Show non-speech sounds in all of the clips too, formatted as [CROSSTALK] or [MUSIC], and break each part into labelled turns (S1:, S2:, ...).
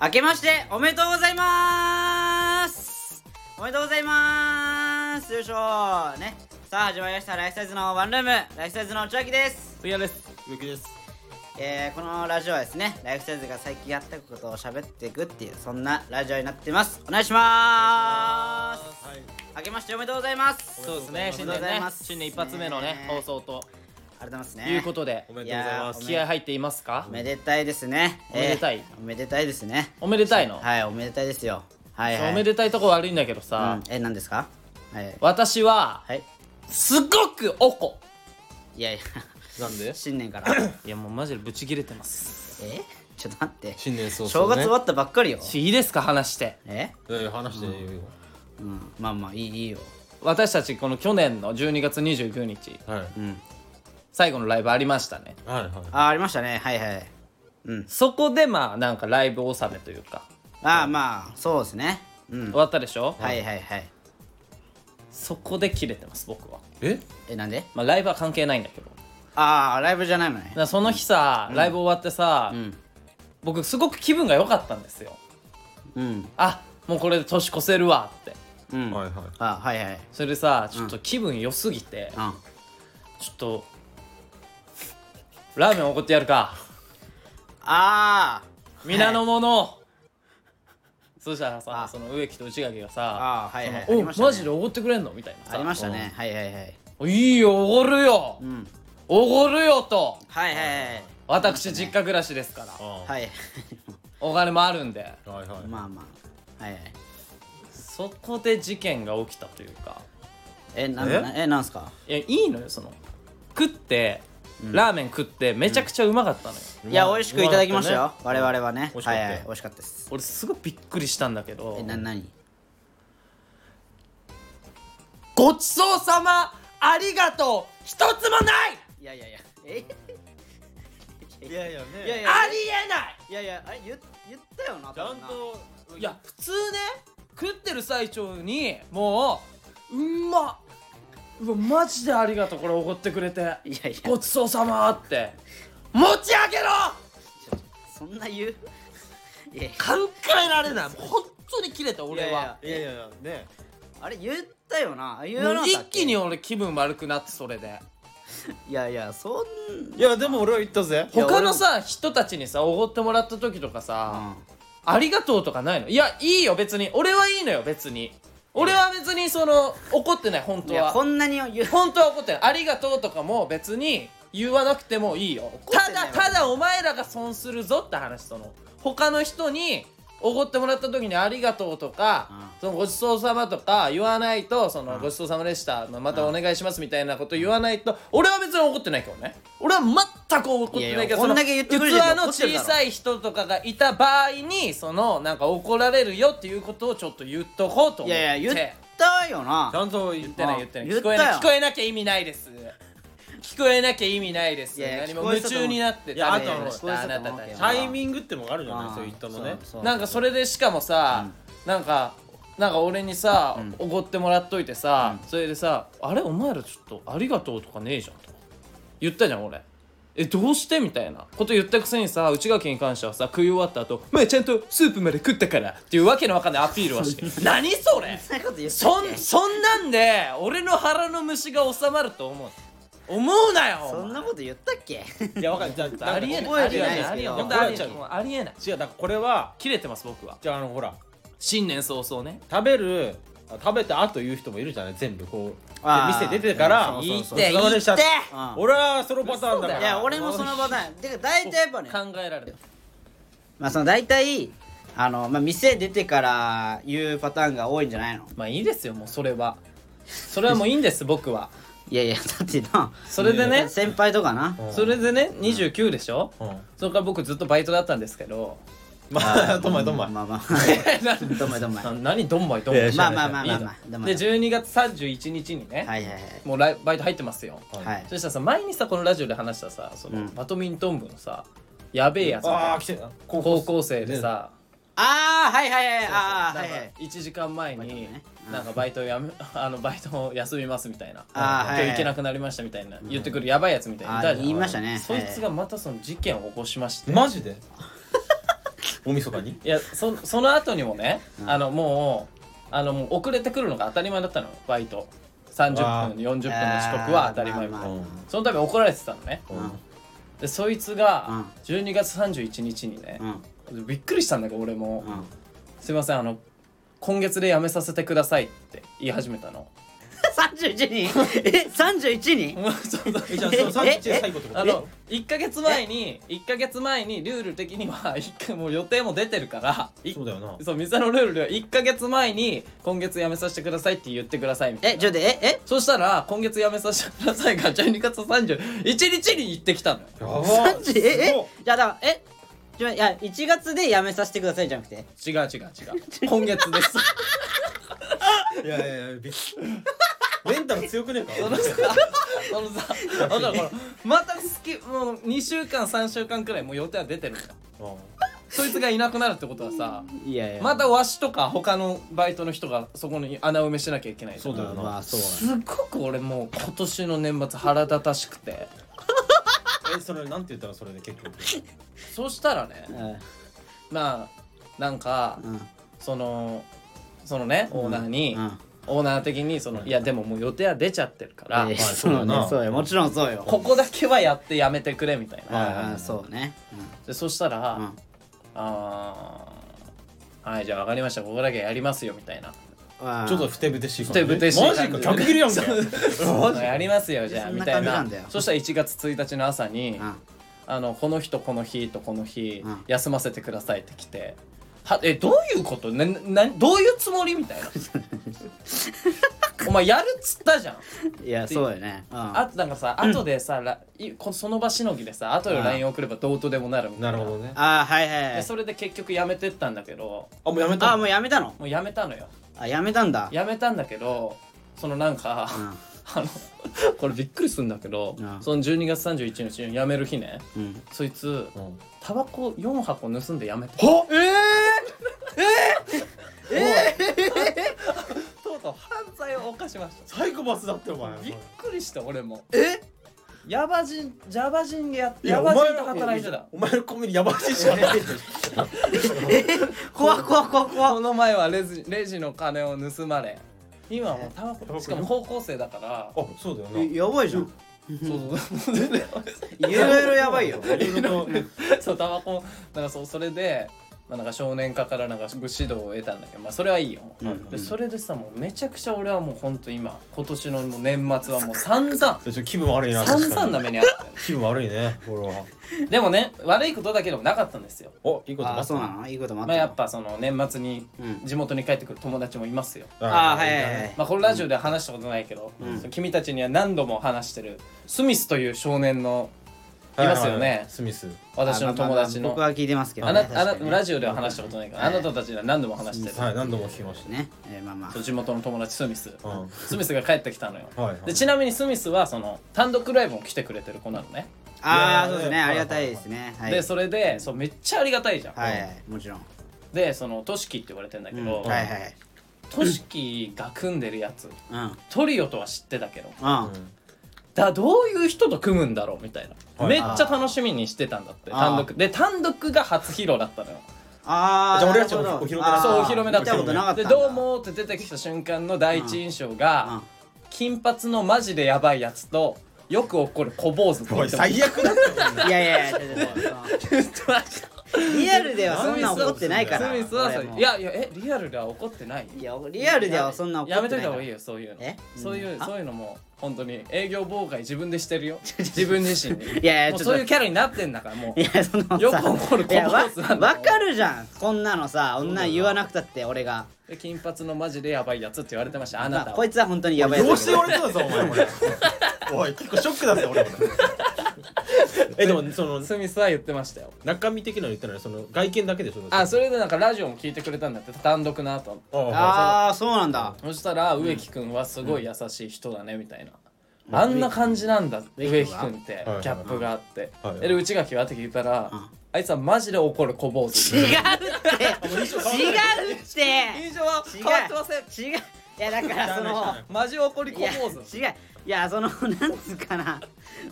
S1: 明けましておめでとうございます。おめでとうございます。よいしょね。さあ始まりました。ライフサイズのワンルーム。ライフサイズの内脇です。
S2: いやです。ゆきです。
S1: えー、このラジオはですねライフサイズが最近やったことを喋っていくっていうそんなラジオになってます。お願いします。
S2: はい。
S1: 明けましておめでとうございます。
S2: そうですね。新年ね。新年一発目のね
S1: ね。
S2: 放送と
S1: ありがとうございますね。
S2: いうことで。
S3: おめでとうございます
S2: 気合入っていますか？
S1: おめでたいですね。
S2: おめでたい？
S1: えーおめでたいですね。
S2: おめでたいの？
S1: はいおめでたいですよ。はいはい。
S2: おめでたいとこ悪いんだけど
S1: う
S2: さ
S1: ん、え何ですか？はい。
S2: 私は
S1: はい。
S2: すごくおこ。
S1: いやいや。[LAUGHS]
S3: なんで？
S1: 新年から。[COUGHS]
S2: いやもうマジでブチ切れてます。
S1: え？ちょっと待って。
S3: 新年早々、ね、
S1: 正月終わったばっかりよ。
S2: しいいですか？話して。
S1: え？
S3: いやいや話していいよ、
S1: うん。まあまあいいいいよ。
S2: 私たちこの去年の12月29日。
S3: はい。
S1: うん
S2: 最後のライブありましたね。
S3: はいはい。
S1: あありましたね。はいはい。うん。
S2: そこでまあなんかライブ納めというか。
S1: ああまあそうですね。うん。
S2: 終わったでしょ？
S1: はい。はいはい
S2: そこで切れてます僕は。
S3: え？
S1: えなんで？
S2: まあライブは関係ないんだけど。だか
S1: ああライブじゃないのね。
S2: らその日さライブ終わってさ
S1: うん。
S2: 僕すごく気分が良かったんですよ。
S1: うん。
S2: あもうこれで年越せるわって。
S1: うん。
S3: はいはい。
S1: あはいはい。
S2: それでさちょっと気分良すぎて、
S1: うん。
S2: ちょっとラーメンおごってやるか。
S1: あー。
S2: 皆の者。そしたらさ
S1: あ。
S2: その植木と内垣がさ
S1: あーはいはい。
S2: お
S1: ましたね。
S2: マジでおごってくれんのみたいなさ。
S1: ありましたね。はいはいはい。
S2: うんいいよおごるよ。
S1: うん。
S2: おごるよと。
S1: はいはいはい。
S2: 私実家暮らしですから。
S3: あ
S1: はい。
S2: お金もあるんで。
S3: いはいはい。
S1: まあまあ。はいはい。
S2: そこで事件が起きたというか。
S1: えなん
S3: え？
S1: だえなんすか？
S2: いやいいのよその。食って、ラーメン食ってめちゃくちゃうまかったのよ、
S1: いや美味しくいただきましたよ。我々はね。
S3: 美味しかったよ。
S1: はいはい美味しかったです。
S2: 俺すごいびっくりしたんだけど。
S1: えな何？
S2: ごちそうさまありがとう。一つもない！
S1: いやいやいや。え？
S3: いやいやね。
S1: いやいや
S2: ありえない！
S1: いやいやあれ言言ったよな
S3: ちゃんと
S2: いや普通ね食ってる最中にもううんまっうわマジでありがとうこれおごってくれて。
S1: いやいや。
S2: ごちそうさまって。持ち上げろ！
S1: そんな言う？[LAUGHS] いやいや。
S2: 考えられない。もう本当に切れた俺は。い
S1: や
S3: いやいやいやね。
S1: あれ言ったよな。言わなかったっけ？
S2: 一気に俺気分悪くなってそれで。[LAUGHS]
S1: いやいやそん
S3: いやでも俺は言ったぜ。
S2: 他のさ人たちにさおごってもらった時とかさ、ありがとうとかないの？いやいいよ別に。俺はいいのよ別に俺は別にその怒ってない本当は。
S1: いやこんなに言う。
S2: 本当は怒ってないありがとうとかも別に言わなくてもいいよ。た
S1: 怒ってないわ。
S2: だただお前らが損するぞって話その他の人におごってもらった時にありがとうとか、そのごちそうさまとか言わないとそのごちそうさまでした、まあまたお願いしますみたいなこと言わないと俺は別に怒ってないけどね。俺は全く怒ってないけど
S1: いやいや
S2: その
S1: こんだけ言ってくれてると
S2: 器の小さい人とかがいた場合にそのなんか怒られるよっていうことをちょっと言っとこうと思って。
S1: いやいや言ったよな。
S3: ちゃんと言っ
S2: てない言ってない。聞こえな聞こえなきゃ意味ないです聞こえなきゃ意味ないです
S1: いやいや
S2: 何も夢中になって
S3: いやあ
S2: なたたち
S3: タイミングってもあるじゃないそう言ったのね。
S2: なんかそれでしかもさ、なんかなんか俺にさおご、ってもらっといてさ、それでさ「あれお前らちょっとありがとうとかねえじゃん」とか。言ったじゃん俺。えどうしてみたいな。こと言ったくせにさ内垣に関してはさ食い終わった後「まあちゃんとスープまで食ったから」っていうわけのわかんないアピールをして。[LAUGHS] 何それ。
S1: そん
S2: そんなんで俺の腹の虫が収まると思う思うなよ
S1: そんなこと言ったっけ？
S3: いやわかる。じゃあ [LAUGHS]
S2: ありえない。
S1: 覚えてないです
S2: ありえ
S1: けど。
S2: ないありえない。ありえない。
S3: 違うだからこれは
S2: 切れてます僕は。
S3: じゃああのほら。
S2: 新年早々ね。
S3: 食べるあ食べた後言う人もいるじゃない？全部こう。で
S1: あー。
S3: 店出てから
S1: そうそうそう。
S2: いいって
S3: ごちそうさまでした
S2: いいって。
S1: うん。
S3: 俺はそのパターンだから。
S1: いや俺もそのパターン。てか大体やっぱね。
S2: 考えられる。
S1: まあその大体あのまあ店出てから言うパターンが多いんじゃないの？
S2: まあいいですよもうそれは。それはもういいんです僕はい
S1: やいやだってな
S2: それでね？
S1: 先輩とかな。
S3: うん。
S2: それでね29でしょ？
S3: うん。
S2: それから僕ずっとバイトだったんですけど。
S3: まあ [LAUGHS] どんまいどんまい。
S1: まあまあ。[LAUGHS] [LAUGHS] どんまいどんまい。
S2: な何どんまいどんまい？
S1: まあまあまあまあまあ。
S2: で
S1: い
S2: 12月31日にね、
S1: はいはいはい。
S2: もうライバイト入ってますよ、
S1: はい。
S2: そしたらさ前にさこのラジオで話したさその、
S1: うん。
S2: バドミントン部のさやべえやつ
S3: ああ来て
S2: 高校生でさ、
S1: ああはいはいはい。ああはいはい。
S2: 1時間前になんかバイトやめ [LAUGHS] あのバイトを休みますみたいな。今日行けなくなりましたみたいな。言ってくるやばいやつみたいな。
S1: あー
S2: いたじゃん
S1: 言いましたね。
S2: そいつがまたその事件を起こしまして。
S3: マジで？[LAUGHS] 大晦日に？
S2: いやそその後にもね、
S1: うん。
S2: あのもうあのもう遅れてくるのが当たり前だったの。バイト。30
S3: あ。
S2: 分40分の遅刻は当たり前みたいな、その度怒られてたのね。
S3: うん。
S2: でそいつが
S1: うん。
S2: 12月31日にね
S1: う、ん
S2: びっくりしたんだけど俺も、
S1: うん。
S2: すいませんあの今月で辞めさせてくださいって言い始めたの。[LAUGHS]
S1: 31人？え31人？[LAUGHS]
S2: そうそう。
S3: えじゃあその31で最後ってこと？
S2: あの1か月前に1か月前にルール的には一回もう予定も出てるからい
S3: そうだよな。
S2: そう店のルールでは1か月前に今月辞めさせてくださいって言ってくださいみたいな。
S1: えちょっとええ？
S2: そしたら今月辞めさせてくださいが12月31日に行ってきたのよ。
S3: やば。
S1: 30ええ？じゃあだからえ？いや1月で辞めさせてくださいじゃなくて。
S2: 違う違う違う。[LAUGHS] 今月です。[LAUGHS]
S3: いやいやいやびっメンタル強くねえか？
S2: そのさそのさだからこのまた好きもう2週間3週間くらいもう予定は出てるんだ
S3: うん。
S2: そいつがいなくなるってことはさ
S1: いやいや。
S2: またわしとか他のバイトの人がそこに穴埋めしなきゃいけない
S3: そうだよな。
S1: まあそう
S2: すっごく俺もう今年の年末腹立たしくて
S3: えそれなんて言ったらそれで結局。
S2: そしたらね
S1: うん。
S2: まあなんか
S1: うん。
S2: そのそのねオーナーに、
S1: うん。
S2: オーナー的にその、いやでももう予定は出ちゃってるから、
S1: えー
S3: まあ
S1: そうね
S3: そう
S1: よ。もちろんそうよ。
S2: ここだけはやってやめてくれみたいな、
S3: はいはい
S1: ああそうね
S2: でそしたら、
S1: うん。うん
S2: あーはいじゃあ分かりました。ここだけやりますよみたいな
S3: ちょっとふてぶてしい
S2: ふてぶてしい
S3: マジか。逆切れやんけ。
S2: やりますよじゃあ。みたいな。そしたら1月1日の朝に、
S1: うん。
S2: あのこの日とこの日とこの日、
S1: うん。
S2: 休ませてくださいって来て。はえどういうこと？ななどういうつもりみたいな。[LAUGHS] お前やるっつったじゃん。
S1: いやそうよね。うん。
S2: あとなんかさ後でさ、らいこその場しのぎでさ後で
S1: うん。
S2: LINE 送ればどうとでもなるみたいな。
S3: なるほどね。
S1: あーはいはいはい。
S2: でそれで結局やめてったんだけど。
S3: あもうやめた
S1: あもうやめたの？
S2: もうやめたのよ
S1: あやめたんだ。
S2: やめたんだけどそのなんか、あの [LAUGHS] これびっくりするんだけど、
S1: うん。
S2: その12月31日に辞める日ね。
S1: うん。うん
S2: そいつ
S3: うん。
S2: タバコ4箱盗んでやめて。
S3: は
S2: とうとう犯罪を犯しました。
S3: サイコパスだってお前。
S2: びっくりした俺も。
S1: え？
S2: ヤバ人ジャバ人でやって
S3: いや
S2: ヤバ人と働いてた。
S3: お前のコンビニやばいしかない [LAUGHS]
S1: 怖っ怖っ怖っ怖っ
S2: この前はレジレジの金を盗まれ。今はもうタバ
S3: コ
S2: コしかも高校生だから。
S3: あそうだよな。
S1: えやばいじゃん。
S2: そうそう。全 [LAUGHS] 然
S1: いろいろやばいよ。
S3: いろいろ。と
S2: そうタバコなんかそうそれで、まあ、なんか少年課からなんか指導を得たんだけどまあそれはいいよ、
S1: うん。
S2: でそれでさもうめちゃくちゃ俺はもうほんと今今年のもう年末はもう散々
S3: ちょっと気分悪いな
S2: 散々な目にあった。よ
S3: 気分悪いねこれは。
S2: でもね悪いことだけでもなかったんですよ。
S3: おいいこと
S1: あそうな
S3: の？
S1: のいいこともあった
S2: まあ
S1: の
S2: やっぱその年末に
S1: うん。
S2: 地元に帰ってくる友達もいますよ。
S1: あーはいはいはい。
S2: まあこのラジオでは話したことないけど、
S1: うん。
S2: 君たちには何度も話してるスミスという少年のいますよね。
S3: スミス。
S2: 私の友達の。
S1: あまあまあ僕は聞いてますけど
S2: あなあなラジオでは話したことないから、
S1: はい。
S2: あなたたちには何度も話してる、
S3: はい何度も聞きました。
S1: ねえーまあまあ。
S2: 地元の友達スミス、
S3: うん。
S2: スミスが帰ってきたのよ、
S3: はいはい。
S2: でちなみにスミスはその単独ライブも来てくれてる子なのね、
S1: ああそうですね。
S3: ね
S1: ありがたいですね。はい。
S2: でそれでそうめっちゃありがたいじゃん、
S1: はいはいもちろん。
S2: でそのトシキって言われてんだけ
S1: うん
S2: ど、
S1: はいはい。
S2: トシキが組んでるやつ
S1: うん。うん
S2: トリオとは知ってたけど
S1: あ
S2: だどういう人と組むんだろうみたいな、
S3: はい。
S2: めっちゃ楽しみにしてたんだって
S1: あー。
S2: 単独。で単独が初披露だったのよ。
S1: あー
S3: じゃあ俺たちも
S1: なるほど。
S3: お披露目だ
S1: あー。
S2: そうお披露目だった
S1: 見たことなかった
S2: で
S1: んだ。
S2: どうもって出てきた瞬間の第一印象が、
S1: うん。
S2: 金髪のマジでやばいやつとよく起こる小坊主って
S3: おい
S2: 言ってま
S3: 最悪だった
S1: いやいやいやちょリアルではそんな怒ってないから。
S2: スミスはさ
S1: 俺も。
S2: いやいやえリアルでは怒ってない？
S1: いやリアルではそんな怒
S2: や
S1: ってないから。
S2: めといた方がいいよそういうの。
S1: え？
S2: そういう
S1: うん。あ
S2: そういうのも本当に。営業妨害自分でしてるよ。[LAUGHS] 自分自身に
S1: いやいやちょっと
S2: もうそういうキャラになってんだからもう。
S1: いやそのさ
S2: よく怒る
S1: いやわかるじゃん。こんなのさこんな。ん言わなくたって俺が。
S2: で金髪のマジでやばいやつって言われてました。あなたは
S1: まあこいつは本当にやばいやつ
S3: ど。うして言われてたぞお前。これおい結構ショックだぜ俺もえでもその
S2: スミスは言ってましたよ。
S3: 中身的なの言ったらその外見だけでしょ
S2: あそれでなんかラジオも聞いてくれたんだって単独の後。
S3: ああ
S1: ああそうなんだ。
S2: そしたら植木君はすごい優しい人だねみたいな、あんな感じなんだ
S1: 植木
S2: 植木
S1: 君
S2: 君ってギャップがあって、
S3: はい。はい。
S2: で内垣はって聞いたら、
S1: うん。
S2: あいつはマジで怒る小坊主。
S1: 違うって。違うって
S2: 印象は
S1: 違う。
S2: 変わってません。
S1: 違う。いやだからその
S2: マジ怒り小坊主。
S1: 違う。いやそのなんつうかな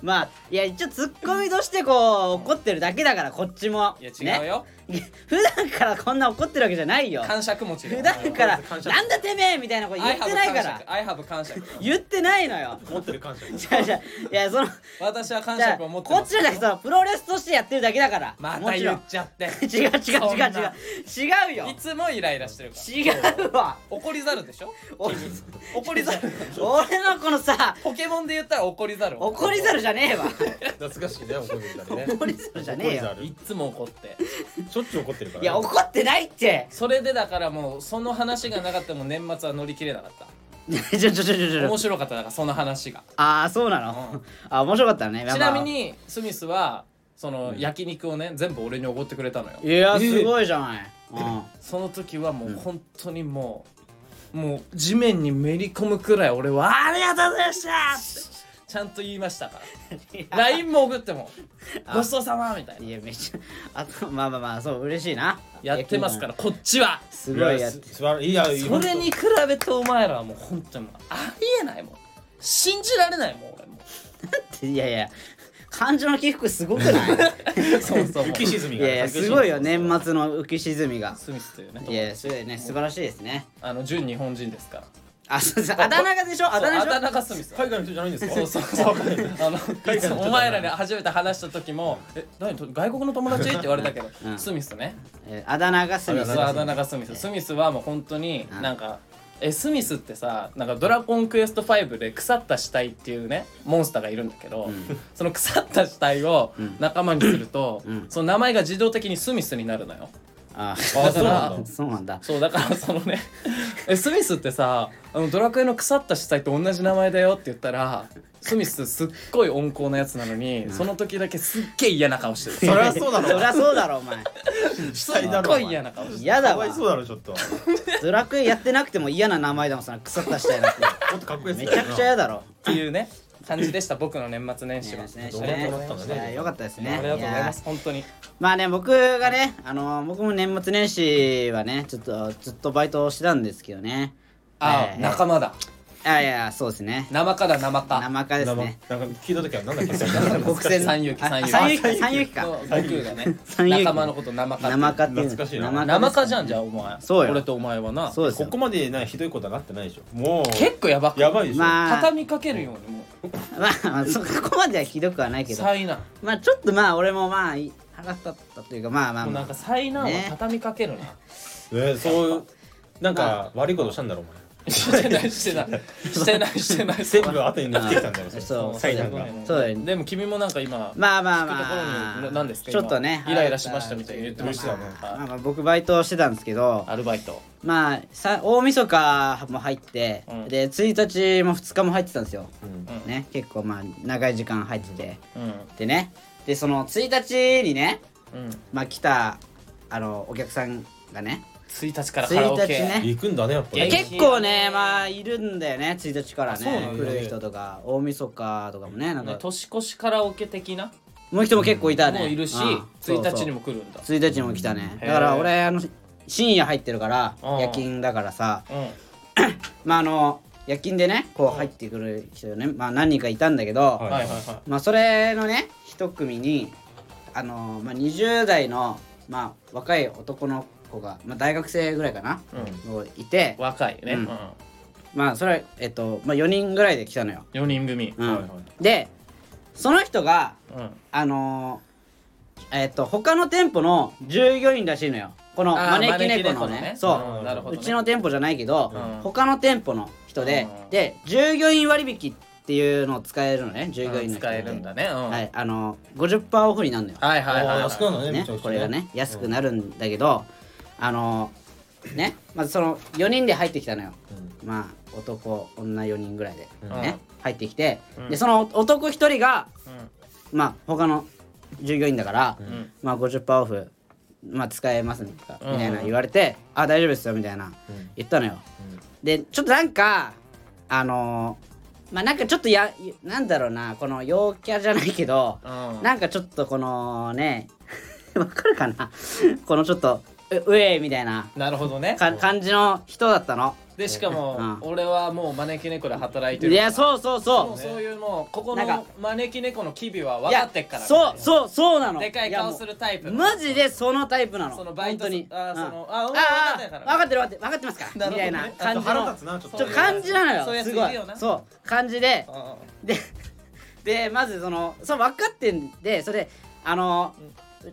S1: まあいや一応ツッコミとしてこう怒ってるだけだからこっちも。
S2: いや違うよ、
S1: ね、[LAUGHS] 普段からこんな怒ってるわけじゃないよ。
S2: 感触持ちで
S1: 普段から
S3: 感「謝
S1: なんだてめえ!」みたいなこと言ってないから。
S2: アイハブ感触。
S1: 言ってないのよ。
S3: 持ってる感謝 [LAUGHS]
S1: じゃあじゃあいやその
S2: 私は感触を持って
S1: こっちらだけさプロレスとしてやってるだけだから。
S2: また言っちゃって。
S1: 違う違う違う違う。違うよ。
S2: いつもイライラしてるから。
S1: 違うわ。
S2: 怒りざるでしょ？
S1: お
S2: 怒りざる。[LAUGHS]
S1: 俺のこのさ
S2: ポケモンで言ったら怒りざる。
S1: 怒り猿じゃねえわ。
S3: 懐かしいね怒りざるね。
S1: 怒り猿じゃねえよ。
S2: いつも怒って。
S3: 猿しょっちゅう怒ってるから
S1: いや怒ってないって。
S2: それでだからもうその話がなかったらもう年末は乗り切れなかった。[LAUGHS]
S1: ちょちょちょちょちょ。
S2: 面白かっただからその話が。
S1: ああそうなの？あ面白かったね。
S2: ちなみにスミスはその焼肉をね全部俺におごってくれたのよ。
S1: いやすごいじゃない。うん。
S2: その時はもう本当にもう、もう地面にめり込むくらい俺は「ありがとうございました!」ってちゃんと言いましたから。[LAUGHS] LINE も送っても「ごちそうさま」みたいな。い
S1: やめっちゃあとまあまあまあそう嬉しいな。
S2: やってますからこっちは。
S1: すごいやって
S3: いいや
S2: それに比べてお前らはもう本当にありえないもん。信じられないもん俺も。う
S1: いやいや感情の起伏すごくない？[LAUGHS]
S2: そうそう。
S3: 浮き沈みが
S1: いやいやすごいよ年末の浮き沈みが。
S2: スミスというね。
S1: いやすごいね素晴らしいですね。
S2: あの純日本人ですから
S1: あそうそうあだ名がでしょ？あだ名でしょ？
S2: そうあだ名がスミス
S3: 海外の人じゃないんですか？
S2: そうそうそう
S3: 海外の
S2: あのい。つお前らに初めて話した時も「え何と外国の友達?」って言われたけど、
S1: うん。
S2: スミスね。
S1: えーあだ名がスミス
S2: そうあだ名がスミススミスはもう本当に
S1: うん。
S2: なんかえスミスってさなんか「ドラゴンクエスト5」で腐った死体っていうねモンスターがいるんだけど、
S1: ん。
S2: その腐った死体を
S1: ん。
S2: 仲間にすると、
S1: うん。
S2: その名前が自動的にスミスになるのよ
S1: あ
S3: あ [LAUGHS] そうなんだ。
S1: そうなんだ。
S2: そうだからそのねえスミスってさあのドラクエの腐った死体と同じ名前だよって言ったらスミスすっごい温厚なやつなのに、その時だけすっげえ嫌な顔してる。[LAUGHS]
S3: そりゃそうだろ
S1: そりゃそうだろお前。
S2: す
S3: 死体だろ
S2: っごい嫌な顔してる。
S1: 嫌だわ
S3: かわいそうだろちょっと。も
S1: ドラクエやってなくても嫌な名前だもんその腐った死体だって。
S3: っとかっこいい
S1: めちゃくちゃ嫌だろ。
S2: っていうね感じでした僕の年末年始は、
S1: ねねよかったですね。
S2: ありがとうございます本当に。
S1: まあね僕がねあの僕も年末年始はねちょっとずっとバイトをしてたんですけどね。
S2: あ、
S1: えー
S2: 仲間だ
S1: あいやそうですね。
S2: 生かだ生か。
S1: 生化ですね。
S3: なんか。聞いた時はなんだっけ
S1: 国戦。
S2: 三遊記
S1: あ
S2: 三遊記。
S1: 三遊記三遊記。か。
S2: 悟空がね
S1: 三遊記。
S2: 仲間のこと生か
S1: 生化って
S3: 懐かしいな。
S1: 生
S2: 生かじゃんじゃあお前。
S1: そうよ。
S2: 俺とお前はな。
S1: そうですよ。
S3: ここまでなひどいことはなってないでしょ。もう。
S2: 結構やばく
S3: やばいでしょ。
S1: まあ。
S2: 畳みかけるようにも
S1: まあまあそこまではひどくはないうけど。
S2: 災難。
S1: まあちょっとまあ俺もまあい腹立ったというかまあまあ
S2: なんか災難は
S1: ね。
S2: 畳みかけるな、
S3: ねそういうなんか悪いことしたんだろお前
S2: してないしてない。してないしてない。
S3: 全部後に抜けてきたんだよ
S1: そう。
S3: 災難が。
S1: そうだ
S2: でも君もなんか今
S1: まあまあまあ。
S2: に何ですか
S1: ちょっとね
S2: 今イライラしましたみたいに言ってましたよね。
S1: まあまあ僕バイトをしてたんですけど
S2: アルバイト。
S1: まあさ大晦日も入って、
S2: うん。
S1: で1日も2日も入ってたんですよ、
S3: うん。
S1: ね結構まあ長い時間入ってて。
S2: うん。
S1: でねでその1日にね
S2: うん。
S1: まあ来たあのお客さんがね
S2: 1日からカラオケ。
S1: 1日ね。
S3: 行くんだねやっぱ
S2: いや
S3: り
S1: 結構ねまあいるんだよね1日から
S2: あそうなんだ。
S1: ね来る人とか大晦日とかもねなんか。
S2: ね年越しカラオケ的な？
S1: もう人も結構いたね、
S2: もういるし
S1: うん。そうそう
S2: 1日にも来るんだ。
S1: 1日にも来たね。
S2: へー
S1: だから俺あの深夜入ってるから
S2: うん
S1: 夜勤だからさ。
S2: うん。[COUGHS]
S1: まああの夜勤でねこう入ってくる人ねまあ何人かいたんだけど、
S3: はい
S2: はいは
S1: まあそれのね一組にあのまあ20代のまあ若い男の子が、まあ、大学生ぐらいかな、こういて。
S2: 若いね、
S1: うん。
S2: うん。
S1: まあそれえっと、まあ、4人ぐらいで来たのよ、
S2: 4人組。
S1: うん。
S3: はいはい。
S1: でその人が
S2: うん。
S1: あのーえっと他の店舗の従業員らしいのよ。この招き猫のね。
S2: ね。
S1: そう。
S2: うんなるほどね。
S1: うちの店舗じゃないけど、
S2: うん。
S1: 他の店舗の人で、
S2: うん。
S1: で従業員割引っていうのを使えるのね従業員の人
S2: 使えるんだね、うん、
S1: はい。あの50%オフになるのよ、
S2: はいはいはいはい。
S3: あー安くなるのね
S1: ね。これがね安くなるんだけど、あのねまずその4人で入ってきたのよ。まあ男女4人ぐらいで、
S3: うん。
S1: ね入ってきて、
S2: うん。
S1: でその男1人が
S2: うん。
S1: まあ他の従業員だから、
S2: ん。
S1: まあ50%オフまあ使えますみた
S2: うん。
S1: いな言われて、あ大丈夫ですよみたいな
S3: うん。
S1: 言ったのよ。でちょっとなんかあのーまあなんかちょっとやなんだろうなこの陽キャじゃないけど、
S2: うん。
S1: なんかちょっとこのね [LAUGHS] わかるかな？[LAUGHS] このちょっとううえみたいな。
S2: なるほどね。
S1: か感じの人だったの。
S2: でしかも、
S1: うん。
S2: 俺はもう招き猫で働いてる。
S1: いやそうそう
S2: も
S1: そう。
S2: そういうもうここ
S1: なんか
S2: の招き猫の機微は分
S1: いや
S2: かってっから
S1: そうそうそうなの。
S2: でかい顔す
S1: る
S2: るタイプ
S1: マジでそのタイプなの。
S2: そのバイト
S1: 本当に
S2: あー
S1: うん。
S2: そのあ
S1: あ
S2: 分か
S1: あ
S2: ってる
S1: 分かってる分かってる分かってますから。みたいな感じの。
S3: 立つなちょっと。
S1: 感じなのよ。
S2: そういうやつ
S1: すごい。
S2: いるよな。
S1: そう。感じで。
S2: うん
S1: で [LAUGHS] でまずそのそう分かってんでそれであの、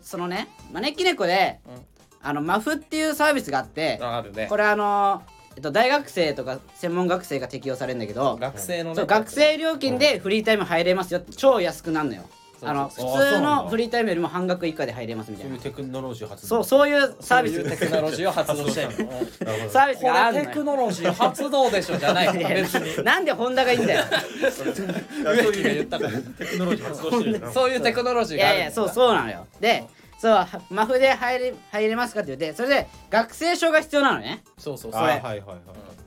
S1: そのね招き猫で、
S2: うん
S1: あのマフっていうサービスがあって、
S2: あるね。
S1: これあの、えっと、大学生とか専門学生が適用されるんだけど
S2: 学生のね
S1: そう学生料金でフリータイム入れますよ。って超安くなるのよ。
S2: そう
S1: あの普通の
S3: だ
S1: フリータイムよりも半額以下で入れますみた
S3: そ
S1: いうな
S3: いうテクノロジー発動。
S1: そうそういうサービス。
S2: そういうテクノロジーを発動して [LAUGHS]
S1: サービス
S2: こ
S1: がある
S2: テクノロジー発動でしょじゃない別に。[LAUGHS]
S1: なんでホンダがいいんだよ。
S2: 植木が言ったから
S3: テクノロジー発動してる
S2: そういうテクノロジー
S1: い
S2: がある
S1: やいやそうそうなのよでそうはマフで入れ入れますかって言ってそれで学生証が必要なのね。
S2: そうそう
S3: あ
S2: それ
S3: ーはいはいはい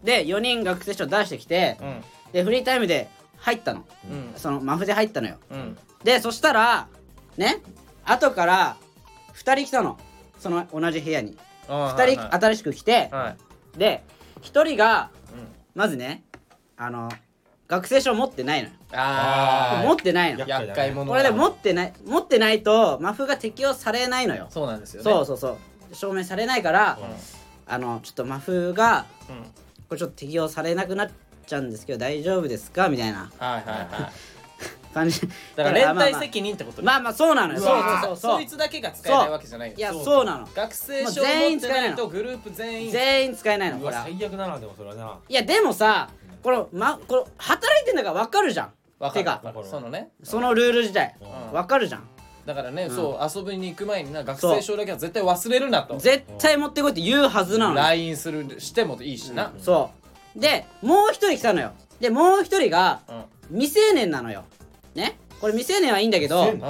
S1: で4人学生証出してきて
S2: うん。
S1: でフリータイムで入ったの。
S2: うん。
S1: そのマフで入ったのよ。
S2: うん。
S1: でそしたらね後から2人来たの。その同じ部屋に。
S2: 2
S1: 2人新しく来て
S2: はい。
S1: で1人が
S2: うん。
S1: まずねあの学生証持ってないのよ。
S2: あ
S1: 持ってないの。
S3: や
S2: 厄介者
S1: これで持ってない持ってないとマフが適用されないのよ。
S2: そうなんですよね。
S1: そうそうそう。証明されないからあのちょっとマフが
S2: うん。うん
S1: これちょっと適用されなくなっちゃうんですけど大丈夫ですか？みたいな。
S2: はいはいはい。
S1: 感じ。
S2: だから連帯責任ってこと
S1: まあまあそうなのよ。そうそうそうそう。
S2: そいつだけが使えないわけじゃないよ。
S1: いや
S3: そう
S1: なの。
S2: 学生証
S1: 全
S2: 持ってない
S1: 員使えないの
S2: とグループ全員。
S1: 全員使えないのこれは。
S3: 最悪だなでもそれはな。い
S1: やでもさこのまこの働いてんだから分かるじゃん。
S2: わかる。
S1: てか
S2: わかる。そのね。
S1: そのルール自体。
S3: うん。
S1: 分かるじゃん。
S2: だからね、
S1: うん。
S2: そう遊びに行く前にな学生証だけは絶対忘れるなと。
S1: 絶対持ってこいって言うはずなの
S2: LINE するしてもいいしな、
S1: そう。でもう一人来たのよ。でもう一人が
S2: うん。
S1: 未成年なのよ。ね？これ未成年はいいんだけど
S2: うん。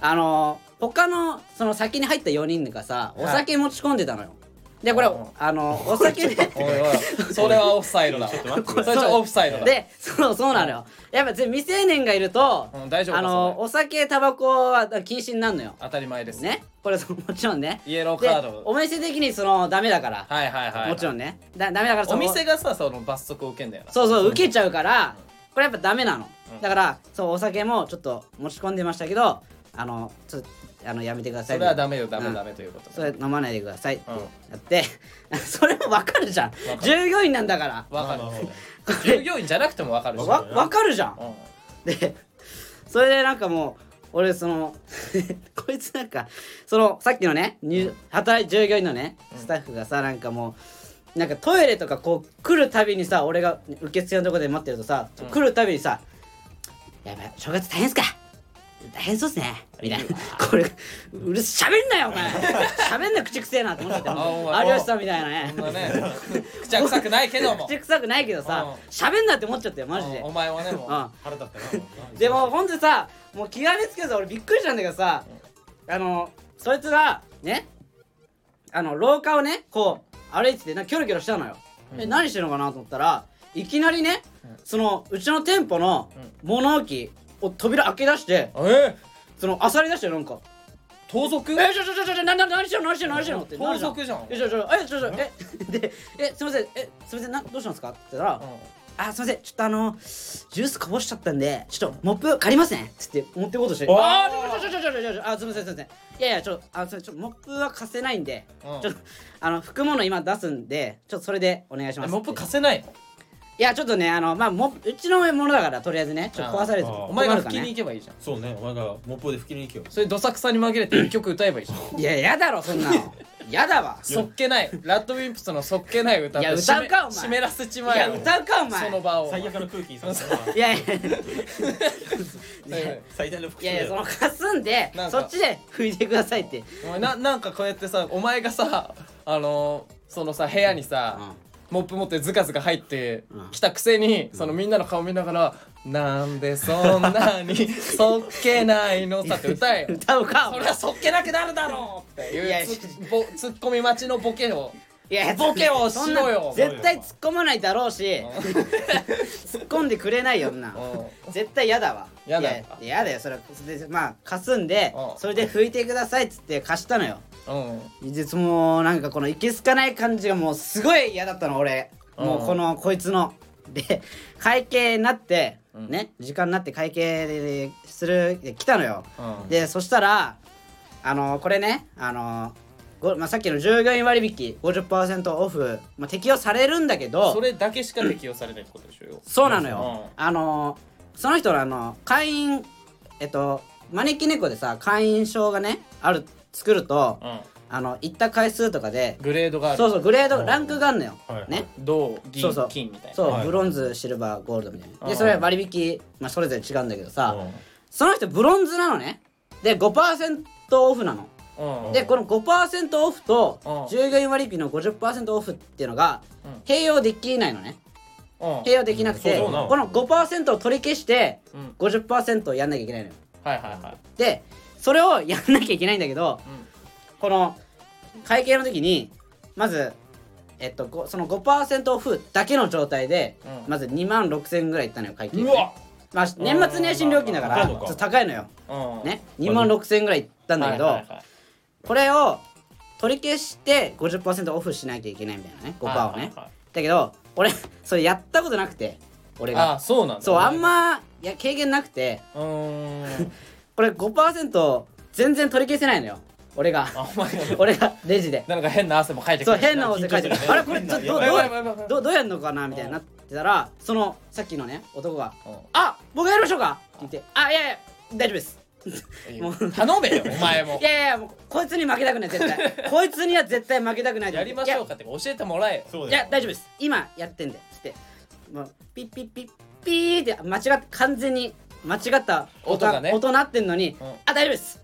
S1: あのー他のその先に入った4人がさお酒持ち込んでたのよでこれ
S2: うん
S1: あのお酒で。[LAUGHS]
S2: おいおい。それはオフサイドだ。
S3: ちょっと待って。
S2: それちょっとオフサイドだ。
S1: でそうそうなのよ。やっぱ未成年がいると
S2: うん大丈夫か
S1: あのお酒タバコは禁止になるのよ。
S2: 当たり前です。
S1: ね。これ [LAUGHS] もちろんね。
S2: イエロー
S1: で
S2: カード。
S1: お店的にそのダメだから。
S2: はいはいはい
S1: もちろんね。だダメだから
S2: お店がさその罰則を受けんだよな。
S1: そうそう受けちゃうからこれやっぱダメなの。
S2: うん。
S1: だからそうお酒もちょっと持ち込んでましたけどあのちょっとあのやめてください。
S2: それはダメよ。ダメ
S1: うん。
S2: ダメということ
S1: それ飲まないでください。って
S2: うん。
S1: やって [LAUGHS] それも分かるじゃん。従業員なんだから。
S2: わかる。[LAUGHS] 従
S1: れ
S2: 業員じゃなくてもわかるし。
S1: わ分かるじゃん。
S2: うん。
S1: でそれでなんかもう俺その [LAUGHS] こいつなんかそのさっきのね入働い従業員のねスタッフがさなんかもうなんかトイレとかこう来るたびにさ俺が受付のとこで待ってるとさ、
S2: うん。
S1: 来るたびにさ「やばい正月大変っすか大変そうっすね」みたいな。これうるしゃべんなよお前。しゃべんな口くせえなって思ってた有吉さんみたいなね。
S2: そんなね。口は臭くないけども。[LAUGHS]
S1: 口臭くないけどさ
S2: うん。
S1: しゃべんなって思っちゃったよマジで。
S2: お前はねもう
S1: うん。
S3: 腹立ったな
S1: でもほんとさもう極めつけず俺びっくりしたんだけどさあのそいつがねあの廊下をねこう歩いててなキョロキョロしたのよ、
S2: うん。
S1: え何してるのかなと思ったらいきなりね、
S2: うん。
S1: そのうちの店舗の物置を扉開け出して
S2: え？
S1: その漁り出してなんか。
S2: 盗賊「
S1: えちょちょちょちょちょなな何してるの何してるの何してるの?」ってな
S2: 盗
S1: るじゃん。
S2: 賊じゃん。
S1: えちょちょえちょちょえでえすいません。えすいません。などうしたんですか？って言ったら、あすいません。ちょっとあのジュースこぼしちゃったんでちょっとモップ借りますね。つって持ってこうとして。
S3: おー。
S1: あーちょちょちょちょちょちょあすいませんすいません。いやいやちょっとあすいません。ちょっとモップは貸せないんで、
S2: うん。
S1: ちょっとあの拭くもの今出すんでちょっとそれでお願いします
S2: モップ貸せないの？
S1: いやちょっとねあのまあモップうちのものだからとりあえずねちょっと壊されて
S2: お前が拭きに行けばいいじゃん。
S3: そうねお前がモップで拭きに行けよ
S2: それどさくさに紛れて一曲歌えばいいじゃん。
S1: いややだろそんなの。やだわ。[LAUGHS]
S2: そっけない。ラッドウィンプスのそっけない歌
S1: いや歌うかお前。
S2: 湿らせち
S1: いや
S2: まえよ
S1: 歌うかお前。
S2: その場を。
S3: 最悪の空気にさせい
S1: やいや。
S3: 最大の服
S1: いやいやその貸すんでそっちで拭いてくださいって。
S2: お前ななんかこうやってさお前がさあのーそのさ部屋にさ、モップ持ってズカズカ入って
S1: うん。
S2: きたくせに、そのみんなの顔見ながら「なんでそんなにそっけないの？[LAUGHS] さ」って歌えよ。
S1: 歌うか
S2: そりゃそっけなくなるだろうっていう
S1: いや
S2: つぼツッコミ待ちのボケを。
S1: いや
S2: ボケをしろよ。
S1: そんな絶対突っ込まないだろうし [LAUGHS] 突っ込んでくれないよんな。
S2: うん。
S1: 絶対嫌だわ。
S2: やだ。
S1: いややだよそれ。でまあ貸すんで
S2: うん。
S1: それで拭いてくださいっつって貸したのよ
S2: うん。
S1: 実もうなんかこのいけすかない感じがもうすごい嫌だったの俺。もうこのこいつの。で会計になって、
S2: うん。
S1: ね時間になって会計でするで来たのよ、
S2: うん。
S1: でそしたらあのこれねあのごまあ、さっきの従業員割引50%オフ、まあ、適用されるんだけど
S2: それだけしか適用されないってことでしょよ
S1: そうなのよ、あのその人のあの会員えっと招き猫でさ会員証がねある作ると、
S2: うん。
S1: あの行った回数とかで
S2: グレードがある。
S1: そうそうグレード
S3: うん。
S1: ランクがあるのよ、
S3: はい
S1: ね。
S2: 銅銀
S1: そうそう。
S2: 金みたいな。
S1: そう、
S3: はい。
S1: ブロンズシルバーゴールドみたいな。
S2: うん。
S1: でそれは割引、まあ、それぞれ違うんだけどさ、
S3: うん。
S1: その人ブロンズなのね。で5%オフなの。
S2: うん。
S1: でこの5%オフと
S2: うん。
S1: 従業員割引の50%オフっていうのが
S2: うん。
S1: 併用できないのね。
S2: うん。
S1: 併用できなくてこの5%を取り消して
S2: うん。
S1: 50%をやんなきゃいけないのよ。
S2: はいはいはい。
S1: でそれをやんなきゃいけないんだけどこの会計の時にまずえっとごその5%オフだけの状態で
S2: うん。
S1: まず2万6000円ぐらいいったのよ会計
S2: うわ
S1: まあ年末年始料金だから
S3: うん。
S1: ちょっと高いのよ。
S2: うん。
S1: ね。2万6000円ぐらいいったんだけどこれを取り消して50%オフしなきゃいけないみたいなね5%をね。だけど俺それやったことなくて俺
S2: あ
S1: が
S2: そうなんだ。
S1: そうあんまいや経験なくて。
S2: うーん [LAUGHS]
S1: これ5%全然取り消せないのよ。俺が。
S2: あお前が
S1: 俺がレジで。
S2: なんか変な汗もかいてくる
S1: そう変な音声書いてる。あれこれちょっとどう
S3: や
S1: んのかなみたいになってたらそのさっきのね男が
S2: うん「
S1: あ僕やりましょうか」って言って「あいやいや大丈夫です」もう
S2: 頼めよお前も。[LAUGHS]
S1: いやいやもうこいつに負けたくない絶対。[LAUGHS] こいつには絶対負けたくないと
S2: や
S1: 思って。
S2: りましょうかって教えてもらえよ。
S3: そう
S1: いや大丈夫です。今やってんで。つって。もうピッピッピッピーって間違って完全に間違った
S2: 音がね。
S1: 音鳴ってんのに、
S2: うん。
S1: あ大丈夫です。